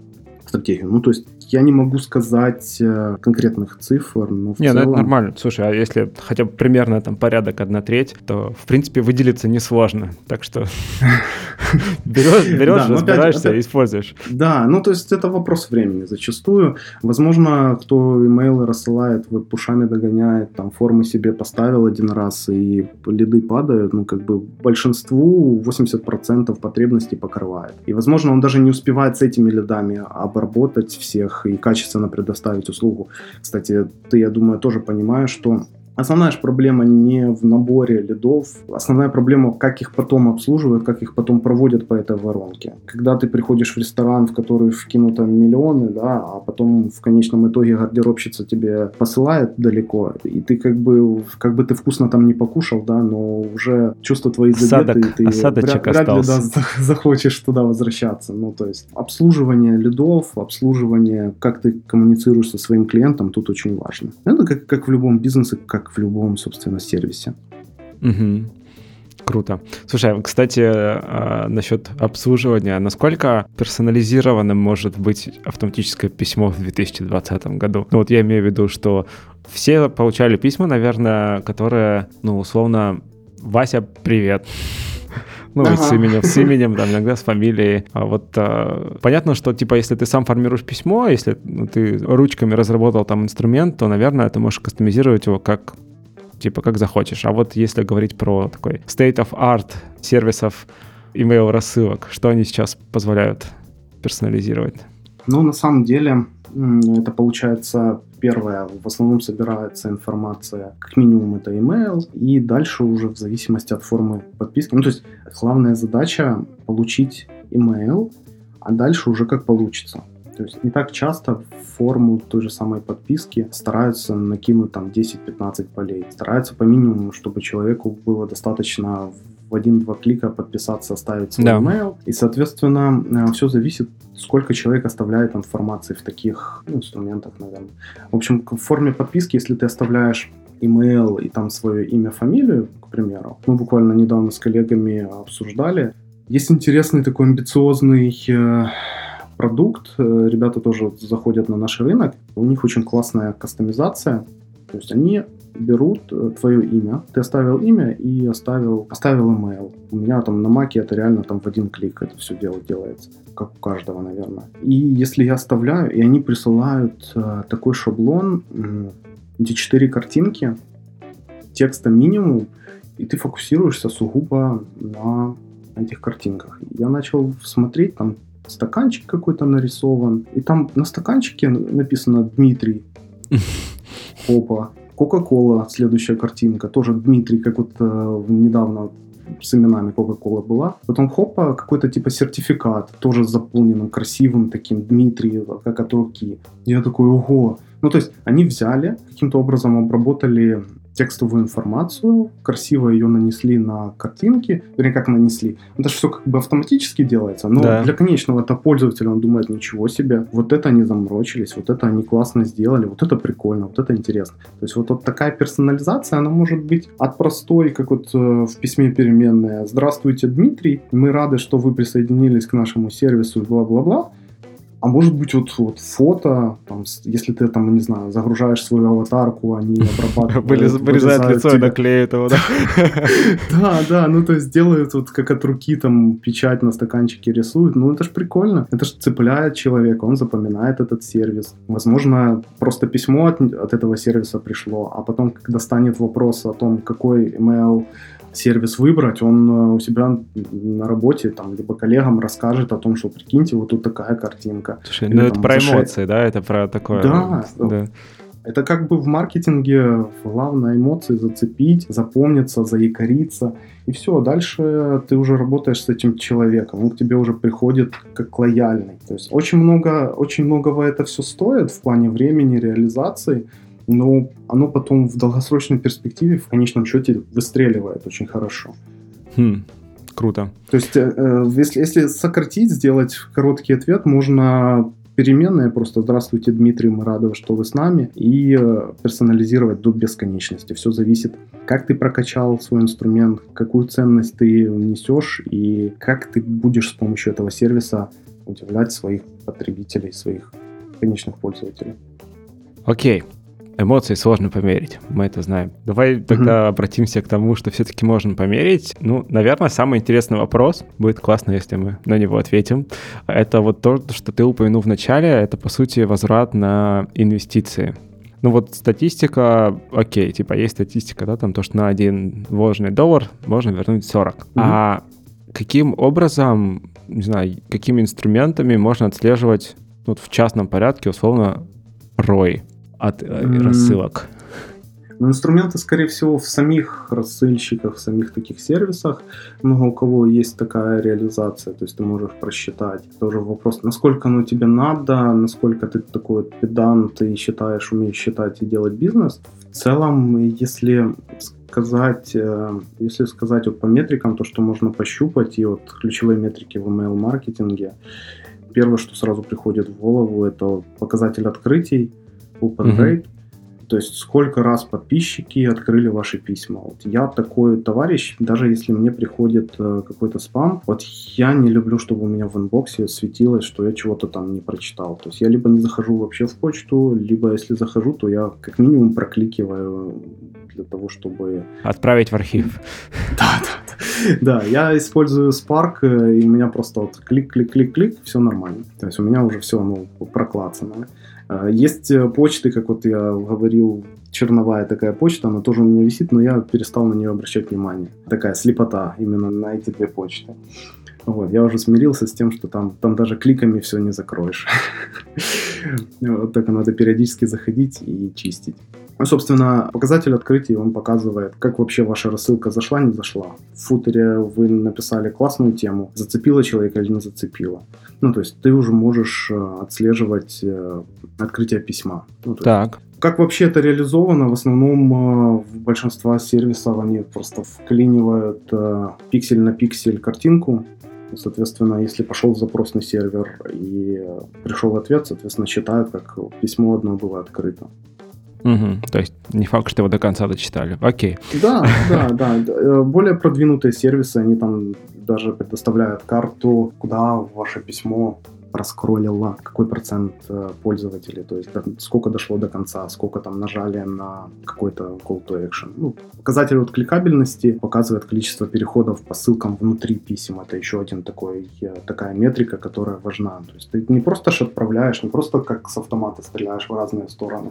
стратегию. Ну, то есть я не могу сказать э, конкретных цифр, но в не, целом... ну это нормально. Слушай, а если хотя бы примерно там порядок одна треть, то, в принципе, выделиться несложно. Так что берешь, разбираешься и используешь. Да, ну то есть это вопрос времени зачастую. Возможно, кто имейлы рассылает, пушами догоняет, там формы себе поставил один раз и лиды падают, ну как бы большинству 80% потребностей покрывает. И возможно он даже не успевает с этими лидами обработать всех и качественно предоставить услугу. Кстати, ты, я думаю, тоже понимаешь, что Основная же проблема не в наборе лидов, основная проблема, как их потом обслуживают, как их потом проводят по этой воронке. Когда ты приходишь в ресторан, в который вкинуто миллионы, да, а потом в конечном итоге гардеробщица тебе посылает далеко, и ты как бы, как бы ты вкусно там не покушал, да, но уже чувства твои задеты, Осадок, и ты вряд, вряд ли да, захочешь туда возвращаться. Ну, то есть обслуживание лидов, обслуживание, как ты коммуницируешь со своим клиентом, тут очень важно. Это как, как в любом бизнесе, как в любом, собственно, сервисе. Угу. Круто. Слушай, кстати, а, насчет обслуживания. Насколько персонализированным может быть автоматическое письмо в 2020 году? Ну вот я имею в виду, что все получали письма, наверное, которые, ну, условно, Вася, привет. Ну, ага. с именем, с именем, там, иногда с фамилией. А вот а, понятно, что, типа, если ты сам формируешь письмо, если ну, ты ручками разработал там инструмент, то, наверное, ты можешь кастомизировать его как типа как захочешь. А вот если говорить про такой state of art сервисов email рассылок, что они сейчас позволяют персонализировать? Ну, на самом деле, это получается первое, в основном собирается информация, как минимум это email, и дальше уже в зависимости от формы подписки. Ну, то есть главная задача получить email, а дальше уже как получится. То есть не так часто в форму той же самой подписки стараются накинуть там 10-15 полей. Стараются по минимуму, чтобы человеку было достаточно в один-два клика подписаться, оставить свой да. email. И, соответственно, э, все зависит, сколько человек оставляет информации в таких ну, инструментах, наверное. В общем, в форме подписки, если ты оставляешь email и там свое имя, фамилию, к примеру, мы буквально недавно с коллегами обсуждали, есть интересный такой амбициозный э, продукт. Э, ребята тоже заходят на наш рынок. У них очень классная кастомизация. То есть они берут э, твое имя, ты оставил имя и оставил, оставил email. У меня там на маке это реально там в один клик это все дело делается, как у каждого, наверное. И если я оставляю, и они присылают э, такой шаблон, э, где четыре картинки, текста минимум, и ты фокусируешься сугубо на этих картинках. Я начал смотреть, там стаканчик какой-то нарисован, и там на стаканчике написано Дмитрий. Опа. Кока-кола, следующая картинка, тоже Дмитрий, как вот э, недавно с именами Кока-Кола была. Потом хопа, какой-то типа сертификат, тоже заполненным, красивым таким, Дмитрий, как от руки. Я такой, ого. Ну, то есть они взяли, каким-то образом обработали текстовую информацию, красиво ее нанесли на картинки, вернее, как нанесли. Это же все как бы автоматически делается, но да. для конечного это пользователя он думает, ничего себе, вот это они заморочились, вот это они классно сделали, вот это прикольно, вот это интересно. То есть вот, вот такая персонализация, она может быть от простой, как вот э, в письме переменная «Здравствуйте, Дмитрий, мы рады, что вы присоединились к нашему сервису, бла-бла-бла», а может быть, вот, вот фото, там, если ты там, не знаю, загружаешь свою аватарку, они обрабатывают. Вырезают лицо и наклеят его, да? Да, да, ну то есть делают вот как от руки там печать на стаканчике рисуют. Ну это ж прикольно. Это ж цепляет человека, он запоминает этот сервис. Возможно, просто письмо от, от этого сервиса пришло, а потом, когда станет вопрос о том, какой email сервис выбрать, он э, у себя на работе, там, либо коллегам расскажет о том, что, прикиньте, вот тут такая картинка. Слушай, ну это про эмоции, да, это про такое... Да, да. Это как бы в маркетинге главное эмоции зацепить, запомниться, заикариться. И все, дальше ты уже работаешь с этим человеком, он к тебе уже приходит как лояльный. То есть очень много, очень многого это все стоит в плане времени, реализации но оно потом в долгосрочной перспективе в конечном счете выстреливает очень хорошо. Хм, круто. То есть, э, э, если, если сократить, сделать короткий ответ, можно переменные, просто «Здравствуйте, Дмитрий, мы рады, что вы с нами», и э, персонализировать до бесконечности. Все зависит, как ты прокачал свой инструмент, какую ценность ты несешь, и как ты будешь с помощью этого сервиса удивлять своих потребителей, своих конечных пользователей. Окей. Эмоции сложно померить, мы это знаем. Давай тогда mm-hmm. обратимся к тому, что все-таки можно померить. Ну, наверное, самый интересный вопрос, будет классно, если мы на него ответим, это вот то, что ты упомянул в начале, это, по сути, возврат на инвестиции. Ну вот статистика, окей, типа есть статистика, да, там то, что на один вложенный доллар можно вернуть 40. Mm-hmm. А каким образом, не знаю, какими инструментами можно отслеживать вот в частном порядке, условно, ROI? От mm. рассылок? Ну, инструменты, скорее всего, в самих рассыльщиках, в самих таких сервисах. Много у кого есть такая реализация, то есть ты можешь просчитать. Тоже вопрос, насколько оно тебе надо, насколько ты такой педант и считаешь, умеешь считать и делать бизнес. В целом, если сказать, э, если сказать вот по метрикам, то, что можно пощупать, и вот ключевые метрики в email-маркетинге, первое, что сразу приходит в голову, это показатель открытий, open rate, то есть сколько раз подписчики открыли ваши письма. Вот я такой товарищ, даже если мне приходит э, какой-то спам, вот я не люблю, чтобы у меня в инбоксе светилось, что я чего-то там не прочитал. То есть я либо не захожу вообще в почту, либо если захожу, то я как минимум прокликиваю для того, чтобы... Отправить в архив. Да, да, да. Да, я использую Spark, э, и у меня просто вот клик-клик-клик-клик, все нормально. То есть у меня уже все ну, проклацано. А, есть э, почты, как вот я говорил, черновая такая почта, она тоже у меня висит, но я перестал на нее обращать внимание. Такая слепота именно на эти две почты. Вот, я уже смирился с тем, что там, там даже кликами все не закроешь. Вот только надо периодически заходить и чистить. Ну, собственно, показатель открытия, он показывает, как вообще ваша рассылка зашла, не зашла. В футере вы написали классную тему, зацепила человека или не зацепила. Ну, то есть ты уже можешь э, отслеживать э, открытие письма. Ну, так. Есть, как вообще это реализовано? В основном э, в большинстве сервисов они просто вклинивают пиксель на пиксель картинку, Соответственно, если пошел запрос на сервер и пришел ответ, соответственно, считают, как письмо одно было открыто. Угу. То есть не факт, что его до конца дочитали. Окей. Да, да, да. Э, более продвинутые сервисы, они там даже предоставляют карту, куда ваше письмо проскроллила, какой процент э, пользователей, то есть сколько дошло до конца, сколько там нажали на какой-то call to action. Ну, показатель вот кликабельности показывает количество переходов по ссылкам внутри писем. Это еще один такой, э, такая метрика, которая важна. То есть ты не просто же отправляешь, не просто как с автомата стреляешь в разные стороны.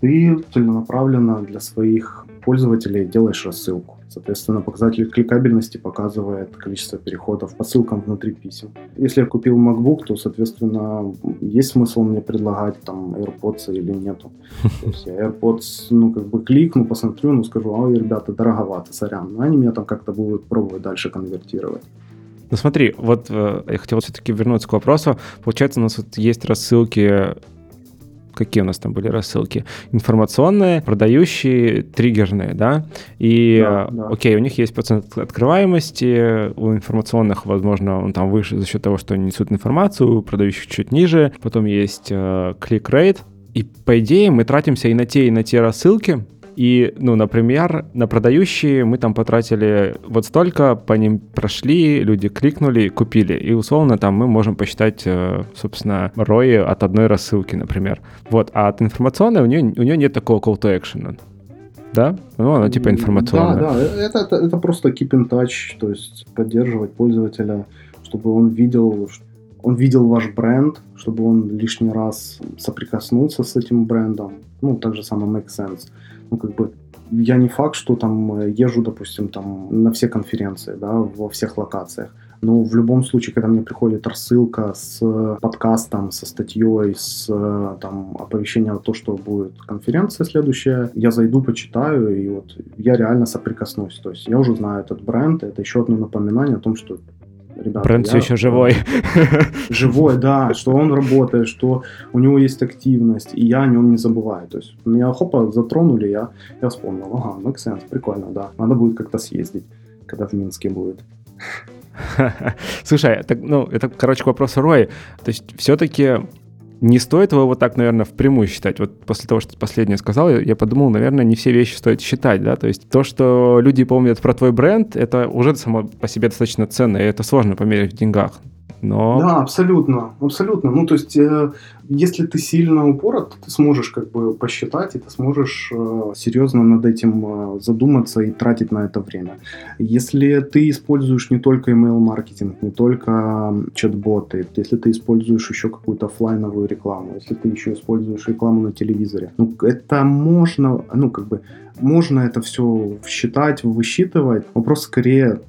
Ты целенаправленно для своих пользователей делаешь рассылку. Соответственно, показатель кликабельности показывает количество переходов по ссылкам внутри писем. Если я купил MacBook, то, соответственно, есть смысл мне предлагать там AirPods или нету. То есть я AirPods, ну, как бы кликну, посмотрю, ну, скажу, ой, ребята, дороговато, сорян. Но они меня там как-то будут пробовать дальше конвертировать. Ну смотри, вот э, я хотел все-таки вернуться к вопросу. Получается, у нас вот есть рассылки какие у нас там были рассылки? Информационные, продающие, триггерные, да? И, да, да. окей, у них есть процент открываемости, у информационных, возможно, он там выше за счет того, что они несут информацию, у продающих чуть ниже, потом есть э, click и, по идее, мы тратимся и на те, и на те рассылки, и, ну, например, на продающие мы там потратили вот столько, по ним прошли, люди кликнули, купили. И условно там мы можем посчитать, э, собственно, ROI от одной рассылки, например. Вот, а от информационной у нее, у нее нет такого call to action. Да? Ну, она типа информационная. Да, да, это, это, это просто keep in touch, то есть поддерживать пользователя, чтобы он видел, он видел ваш бренд, чтобы он лишний раз соприкоснулся с этим брендом. Ну, так же самое make sense ну, как бы, я не факт, что там э, езжу, допустим, там на все конференции, да, во всех локациях. Но в любом случае, когда мне приходит рассылка с подкастом, со статьей, с э, там, оповещением о том, что будет конференция следующая, я зайду, почитаю, и вот я реально соприкоснусь. То есть я уже знаю этот бренд, это еще одно напоминание о том, что ребята. Бренд все еще живой. Живой, да, что он работает, что у него есть активность, и я о нем не забываю. То есть меня хопа затронули, я, я вспомнил, ага, make sense, прикольно, да. Надо будет как-то съездить, когда в Минске будет. Слушай, так, ну, это, короче, к вопросу. То есть все-таки не стоит его вот так, наверное, впрямую считать. Вот после того, что ты последнее сказал, я подумал, наверное, не все вещи стоит считать, да, то есть то, что люди помнят про твой бренд, это уже само по себе достаточно ценно, и это сложно померить в деньгах. Но... Да, абсолютно, абсолютно. Ну, то есть, э, если ты сильно упорот, ты сможешь как бы посчитать, и ты сможешь э, серьезно над этим э, задуматься и тратить на это время. Если ты используешь не только email-маркетинг, не только чат-боты, если ты используешь еще какую-то офлайновую рекламу, если ты еще используешь рекламу на телевизоре, ну, это можно, ну, как бы, можно это все считать, высчитывать. Вопрос скорее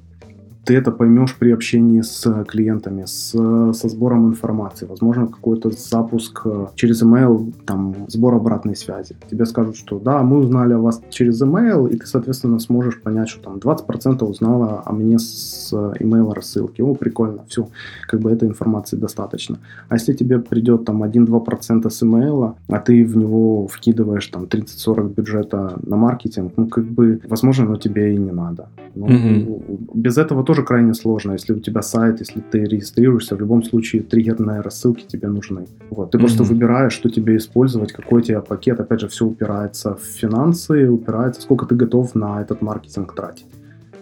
ты это поймешь при общении с клиентами, с, со сбором информации, возможно, какой-то запуск э, через email, там, сбор обратной связи. Тебе скажут, что да, мы узнали о вас через email, и ты, соответственно, сможешь понять, что там 20% узнала о мне с email рассылки. О, прикольно, все, как бы этой информации достаточно. А если тебе придет там 1-2% с email, а ты в него вкидываешь там 30-40 бюджета на маркетинг, ну, как бы, возможно, но тебе и не надо. Ну, mm-hmm. Без этого тоже тоже крайне сложно. Если у тебя сайт, если ты регистрируешься, в любом случае триггерные рассылки тебе нужны. Вот. Ты mm-hmm. просто выбираешь, что тебе использовать, какой тебе пакет. Опять же, все упирается в финансы, упирается, сколько ты готов на этот маркетинг тратить.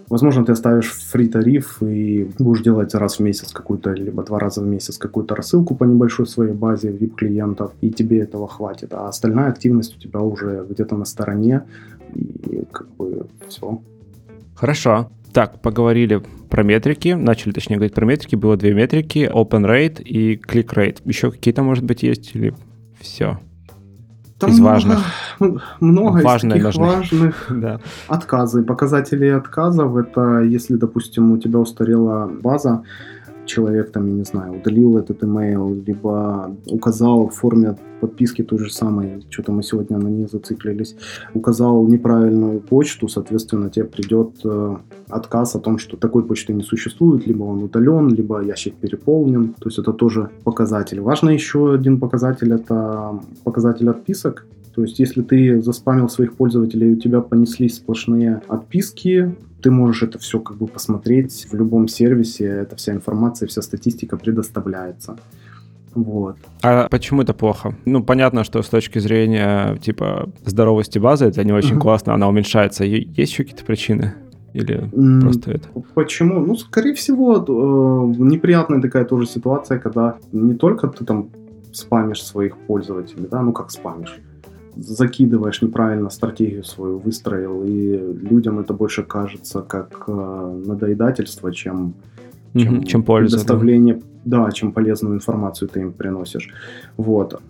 Возможно, ты оставишь фри тариф и будешь делать раз в месяц какую-то, либо два раза в месяц какую-то рассылку по небольшой своей базе VIP-клиентов, и тебе этого хватит. А остальная активность у тебя уже где-то на стороне, и как бы все. Хорошо. Так, поговорили про метрики, начали, точнее, говорить про метрики. Было две метрики, open rate и click rate. Еще какие-то, может быть, есть или все? Там из много, важных. Много Важные из таких нужны. важных да. отказы. Показатели отказов это если, допустим, у тебя устарела база, человек там, я не знаю, удалил этот email, либо указал в форме подписки той же самой, что-то мы сегодня на ней зациклились, указал неправильную почту, соответственно, тебе придет э, отказ о том, что такой почты не существует, либо он удален, либо ящик переполнен, то есть это тоже показатель. Важно еще один показатель, это показатель отписок, то есть, если ты заспамил своих пользователей, у тебя понеслись сплошные отписки, ты можешь это все как бы посмотреть в любом сервисе, эта вся информация, вся статистика предоставляется. Вот. А почему это плохо? Ну, понятно, что с точки зрения, типа, здоровости базы это не очень классно, она уменьшается. Есть еще какие-то причины? Или просто это? Почему? Ну, скорее всего, э, неприятная такая тоже ситуация, когда не только ты там спамишь своих пользователей, да, ну как спамишь, закидываешь неправильно стратегию свою, выстроил, и людям это больше кажется как э, надоедательство, чем, чем, чем польза, предоставление, да. да, чем полезную информацию ты им приносишь. Вот.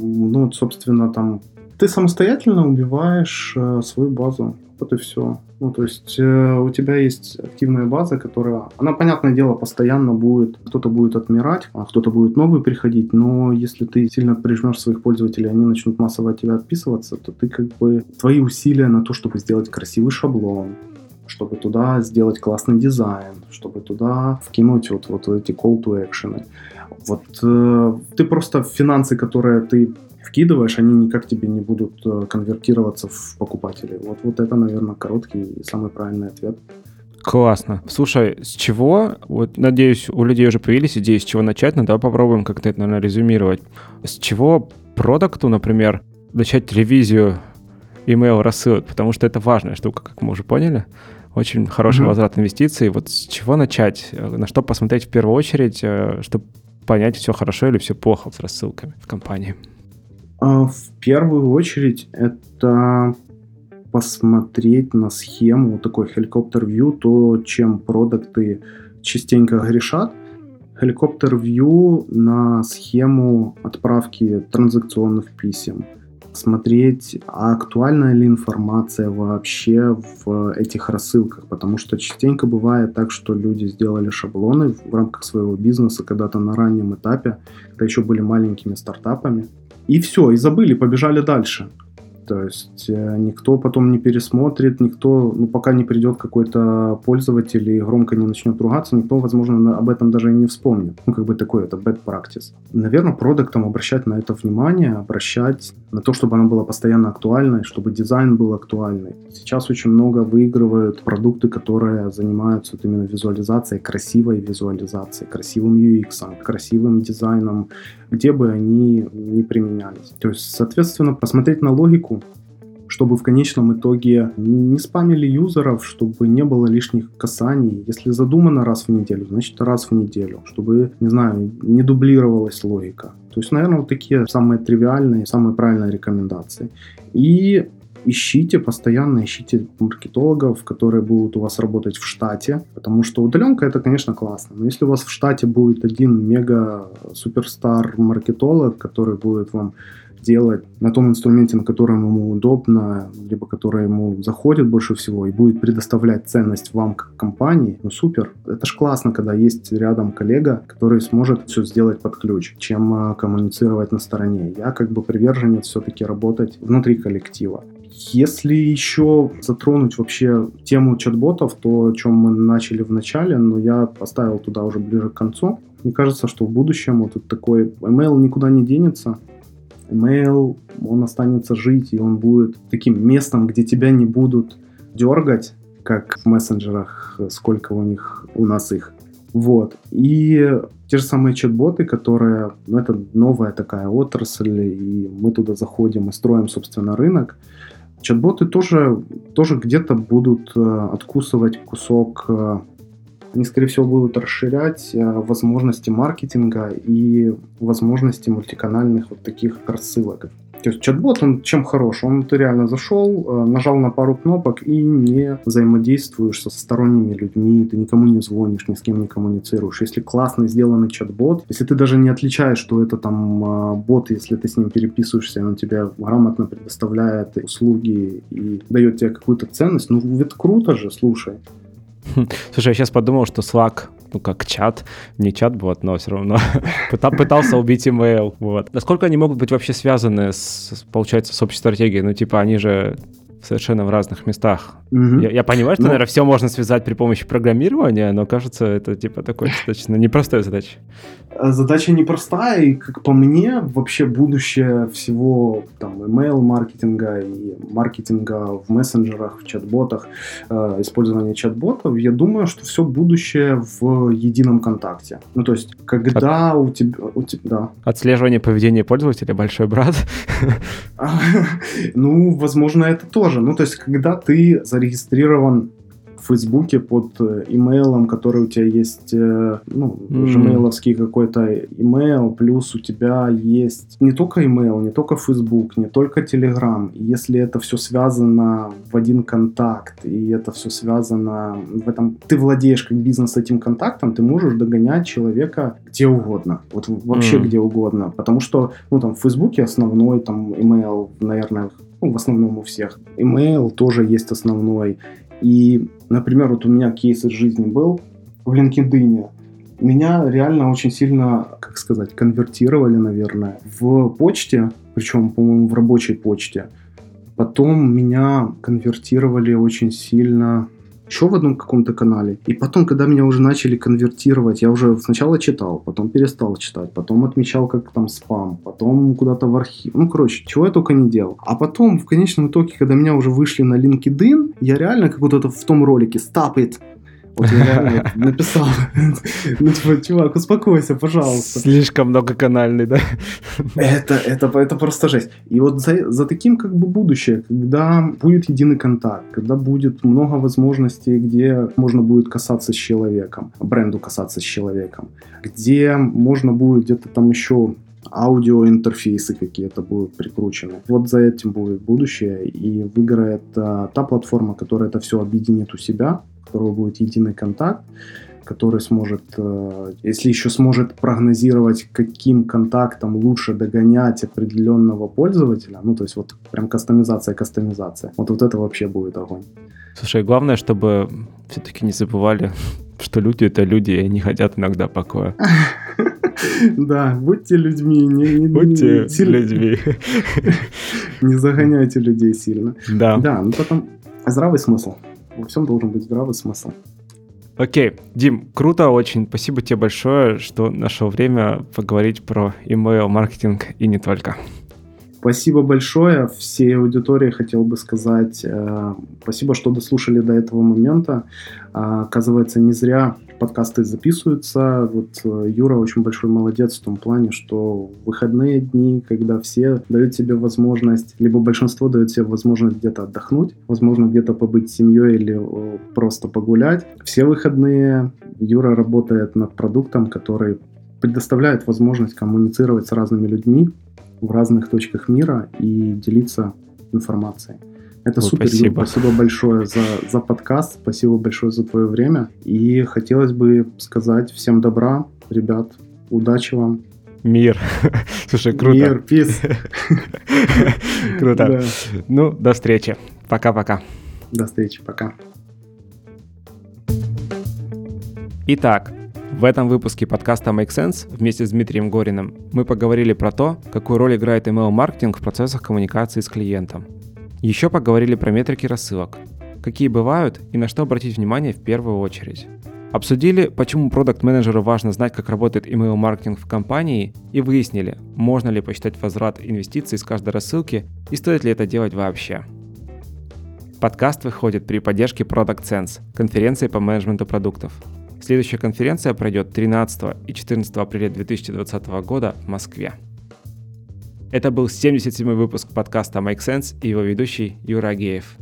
Ну, собственно, там ты самостоятельно убиваешь э, свою базу. Вот и все. Ну, то есть э, у тебя есть активная база, которая, она, понятное дело, постоянно будет, кто-то будет отмирать, а кто-то будет новый приходить, но если ты сильно прижмешь своих пользователей, они начнут массово от тебя отписываться, то ты как бы, твои усилия на то, чтобы сделать красивый шаблон, чтобы туда сделать классный дизайн, чтобы туда вкинуть вот, вот эти call to action. Вот э, ты просто финансы, которые ты вкидываешь, они никак тебе не будут э, конвертироваться в покупателей. Вот, вот это, наверное, короткий и самый правильный ответ. Классно. Слушай, с чего, вот надеюсь, у людей уже появились идеи, с чего начать, но давай попробуем как-то это, наверное, резюмировать. С чего продукту, например, начать ревизию email рассылок, потому что это важная штука, как мы уже поняли. Очень хороший mm-hmm. возврат инвестиций. Вот с чего начать? На что посмотреть в первую очередь, э, чтобы понять, все хорошо или все плохо с рассылками в компании? А, в первую очередь это посмотреть на схему, такой helicopter view, то, чем продукты частенько грешат. View на схему отправки транзакционных писем. Смотреть, а актуальна ли информация вообще в этих рассылках, потому что частенько бывает так, что люди сделали шаблоны в рамках своего бизнеса когда-то на раннем этапе, когда еще были маленькими стартапами, и все, и забыли, побежали дальше. То есть э, никто потом не пересмотрит, никто, ну, пока не придет какой-то пользователь и громко не начнет ругаться, никто, возможно, об этом даже и не вспомнит. Ну, как бы такой, это bad practice. Наверное, продуктам обращать на это внимание, обращать на то, чтобы оно было постоянно актуальной, чтобы дизайн был актуальный. Сейчас очень много выигрывают продукты, которые занимаются вот именно визуализацией, красивой визуализацией, красивым UX, красивым дизайном, где бы они ни применялись. То есть, соответственно, посмотреть на логику, чтобы в конечном итоге не спамили юзеров, чтобы не было лишних касаний. Если задумано раз в неделю, значит раз в неделю, чтобы, не знаю, не дублировалась логика. То есть, наверное, вот такие самые тривиальные, самые правильные рекомендации. И ищите, постоянно ищите маркетологов, которые будут у вас работать в штате, потому что удаленка это, конечно, классно, но если у вас в штате будет один мега суперстар маркетолог, который будет вам делать на том инструменте, на котором ему удобно, либо который ему заходит больше всего и будет предоставлять ценность вам как компании, ну супер. Это ж классно, когда есть рядом коллега, который сможет все сделать под ключ, чем а, коммуницировать на стороне. Я как бы приверженец все-таки работать внутри коллектива. Если еще затронуть вообще тему чат-ботов, то, о чем мы начали в начале, но я поставил туда уже ближе к концу. Мне кажется, что в будущем вот такой email никуда не денется. Email, он останется жить, и он будет таким местом, где тебя не будут дергать, как в мессенджерах, сколько у них, у нас их. Вот. И те же самые чат-боты, которые, ну, это новая такая отрасль, и мы туда заходим и строим, собственно, рынок. Чат-боты тоже, тоже где-то будут э, откусывать кусок, э, они, скорее всего, будут расширять э, возможности маркетинга и возможности мультиканальных вот таких рассылок. Чат-бот, он чем хорош? Он ты реально зашел, э, нажал на пару кнопок и не взаимодействуешь со сторонними людьми, ты никому не звонишь, ни с кем не коммуницируешь. Если классно сделанный чат-бот, если ты даже не отличаешь, что это там э, бот, если ты с ним переписываешься, он тебе грамотно предоставляет услуги и дает тебе какую-то ценность, ну это круто же, слушай. Слушай, я сейчас подумал, что Slack ну, как чат, не чат-бот, но все равно пытался убить email, вот. Насколько они могут быть вообще связаны с, получается, с общей стратегией? Ну, типа, они же совершенно в разных местах. Угу. Я, я понимаю, что, ну, наверное, все можно связать при помощи программирования, но кажется, это типа такой достаточно непростая задача. Э, задача непростая, и, как по мне, вообще будущее всего там email-маркетинга и маркетинга в мессенджерах, в чат-ботах, э, использование чат-ботов, я думаю, что все будущее в едином контакте. Ну, то есть, когда От... у тебя... У тебя да. Отслеживание поведения пользователя, большой брат. Ну, возможно, это тоже. Ну, то есть, когда ты зарегистрирован в Фейсбуке под э, имейлом, который у тебя есть, э, ну, mm. какой-то имейл, плюс у тебя есть не только имейл, не только Facebook, не только Telegram. Если это все связано в один контакт, и это все связано в этом... Ты владеешь как бизнес этим контактом, ты можешь догонять человека где угодно. Вот вообще mm. где угодно. Потому что, ну, там, в Фейсбуке основной, там, имейл, наверное, ну, в основном у всех. Email тоже есть основной. И, например, вот у меня кейс из жизни был в LinkedIn. Меня реально очень сильно, как сказать, конвертировали, наверное, в почте, причем, по-моему, в рабочей почте. Потом меня конвертировали очень сильно еще в одном каком-то канале. И потом, когда меня уже начали конвертировать, я уже сначала читал, потом перестал читать, потом отмечал как там спам, потом куда-то в архив. Ну, короче, чего я только не делал. А потом, в конечном итоге, когда меня уже вышли на LinkedIn, я реально как вот это в том ролике «Stop it!» Вот я реально написал. Ну, типа, чувак, успокойся, пожалуйста. Слишком многоканальный, да? Это, это, это просто жесть. И вот за, за таким как бы будущее, когда будет единый контакт, когда будет много возможностей, где можно будет касаться с человеком, бренду касаться с человеком, где можно будет где-то там еще аудиоинтерфейсы какие-то будут прикручены. Вот за этим будет будущее, и выиграет а, та платформа, которая это все объединит у себя, которого будет единый контакт, который сможет, э, если еще сможет прогнозировать, каким контактом лучше догонять определенного пользователя, ну, то есть вот прям кастомизация, кастомизация. Вот, вот это вообще будет огонь. Слушай, главное, чтобы все-таки не забывали, что люди — это люди, и они хотят иногда покоя. Да, будьте людьми. Не, не, будьте не, людьми. Не загоняйте людей сильно. Да. Да, ну потом здравый смысл. Во всем должен быть здравый смысл. Окей, Дим, круто очень. Спасибо тебе большое, что нашел время поговорить про email маркетинг и не только. Спасибо большое всей аудитории, хотел бы сказать. Э, спасибо, что дослушали до этого момента. А, оказывается, не зря подкасты записываются. Вот э, Юра очень большой молодец в том плане, что выходные дни, когда все дают себе возможность, либо большинство дает себе возможность где-то отдохнуть, возможно, где-то побыть с семьей или просто погулять. Все выходные Юра работает над продуктом, который предоставляет возможность коммуницировать с разными людьми в разных точках мира и делиться информацией. Это Ой, супер, спасибо. Спасибо большое за, за подкаст, спасибо большое за твое время. И хотелось бы сказать всем добра, ребят, удачи вам. Мир. Слушай, круто. Мир, пис. Круто. Ну, до встречи. Пока-пока. До встречи, пока. Итак, в этом выпуске подкаста Make Sense вместе с Дмитрием Гориным мы поговорили про то, какую роль играет email-маркетинг в процессах коммуникации с клиентом. Еще поговорили про метрики рассылок, какие бывают и на что обратить внимание в первую очередь. Обсудили, почему продукт-менеджеру важно знать, как работает email-маркетинг в компании, и выяснили, можно ли посчитать возврат инвестиций с каждой рассылки и стоит ли это делать вообще. Подкаст выходит при поддержке Product Sense, конференции по менеджменту продуктов. Следующая конференция пройдет 13 и 14 апреля 2020 года в Москве. Это был 77 выпуск подкаста Make Sense и его ведущий Юра Агеев.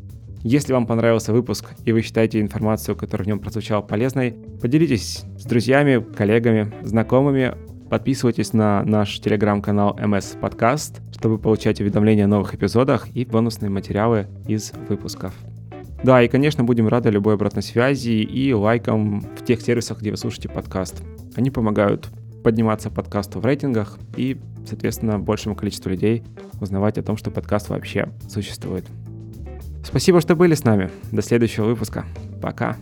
Если вам понравился выпуск и вы считаете информацию, которая в нем прозвучала полезной, поделитесь с друзьями, коллегами, знакомыми, подписывайтесь на наш телеграм-канал MS Podcast, чтобы получать уведомления о новых эпизодах и бонусные материалы из выпусков. Да, и, конечно, будем рады любой обратной связи и лайкам в тех сервисах, где вы слушаете подкаст. Они помогают подниматься подкасту в рейтингах и, соответственно, большему количеству людей узнавать о том, что подкаст вообще существует. Спасибо, что были с нами. До следующего выпуска. Пока.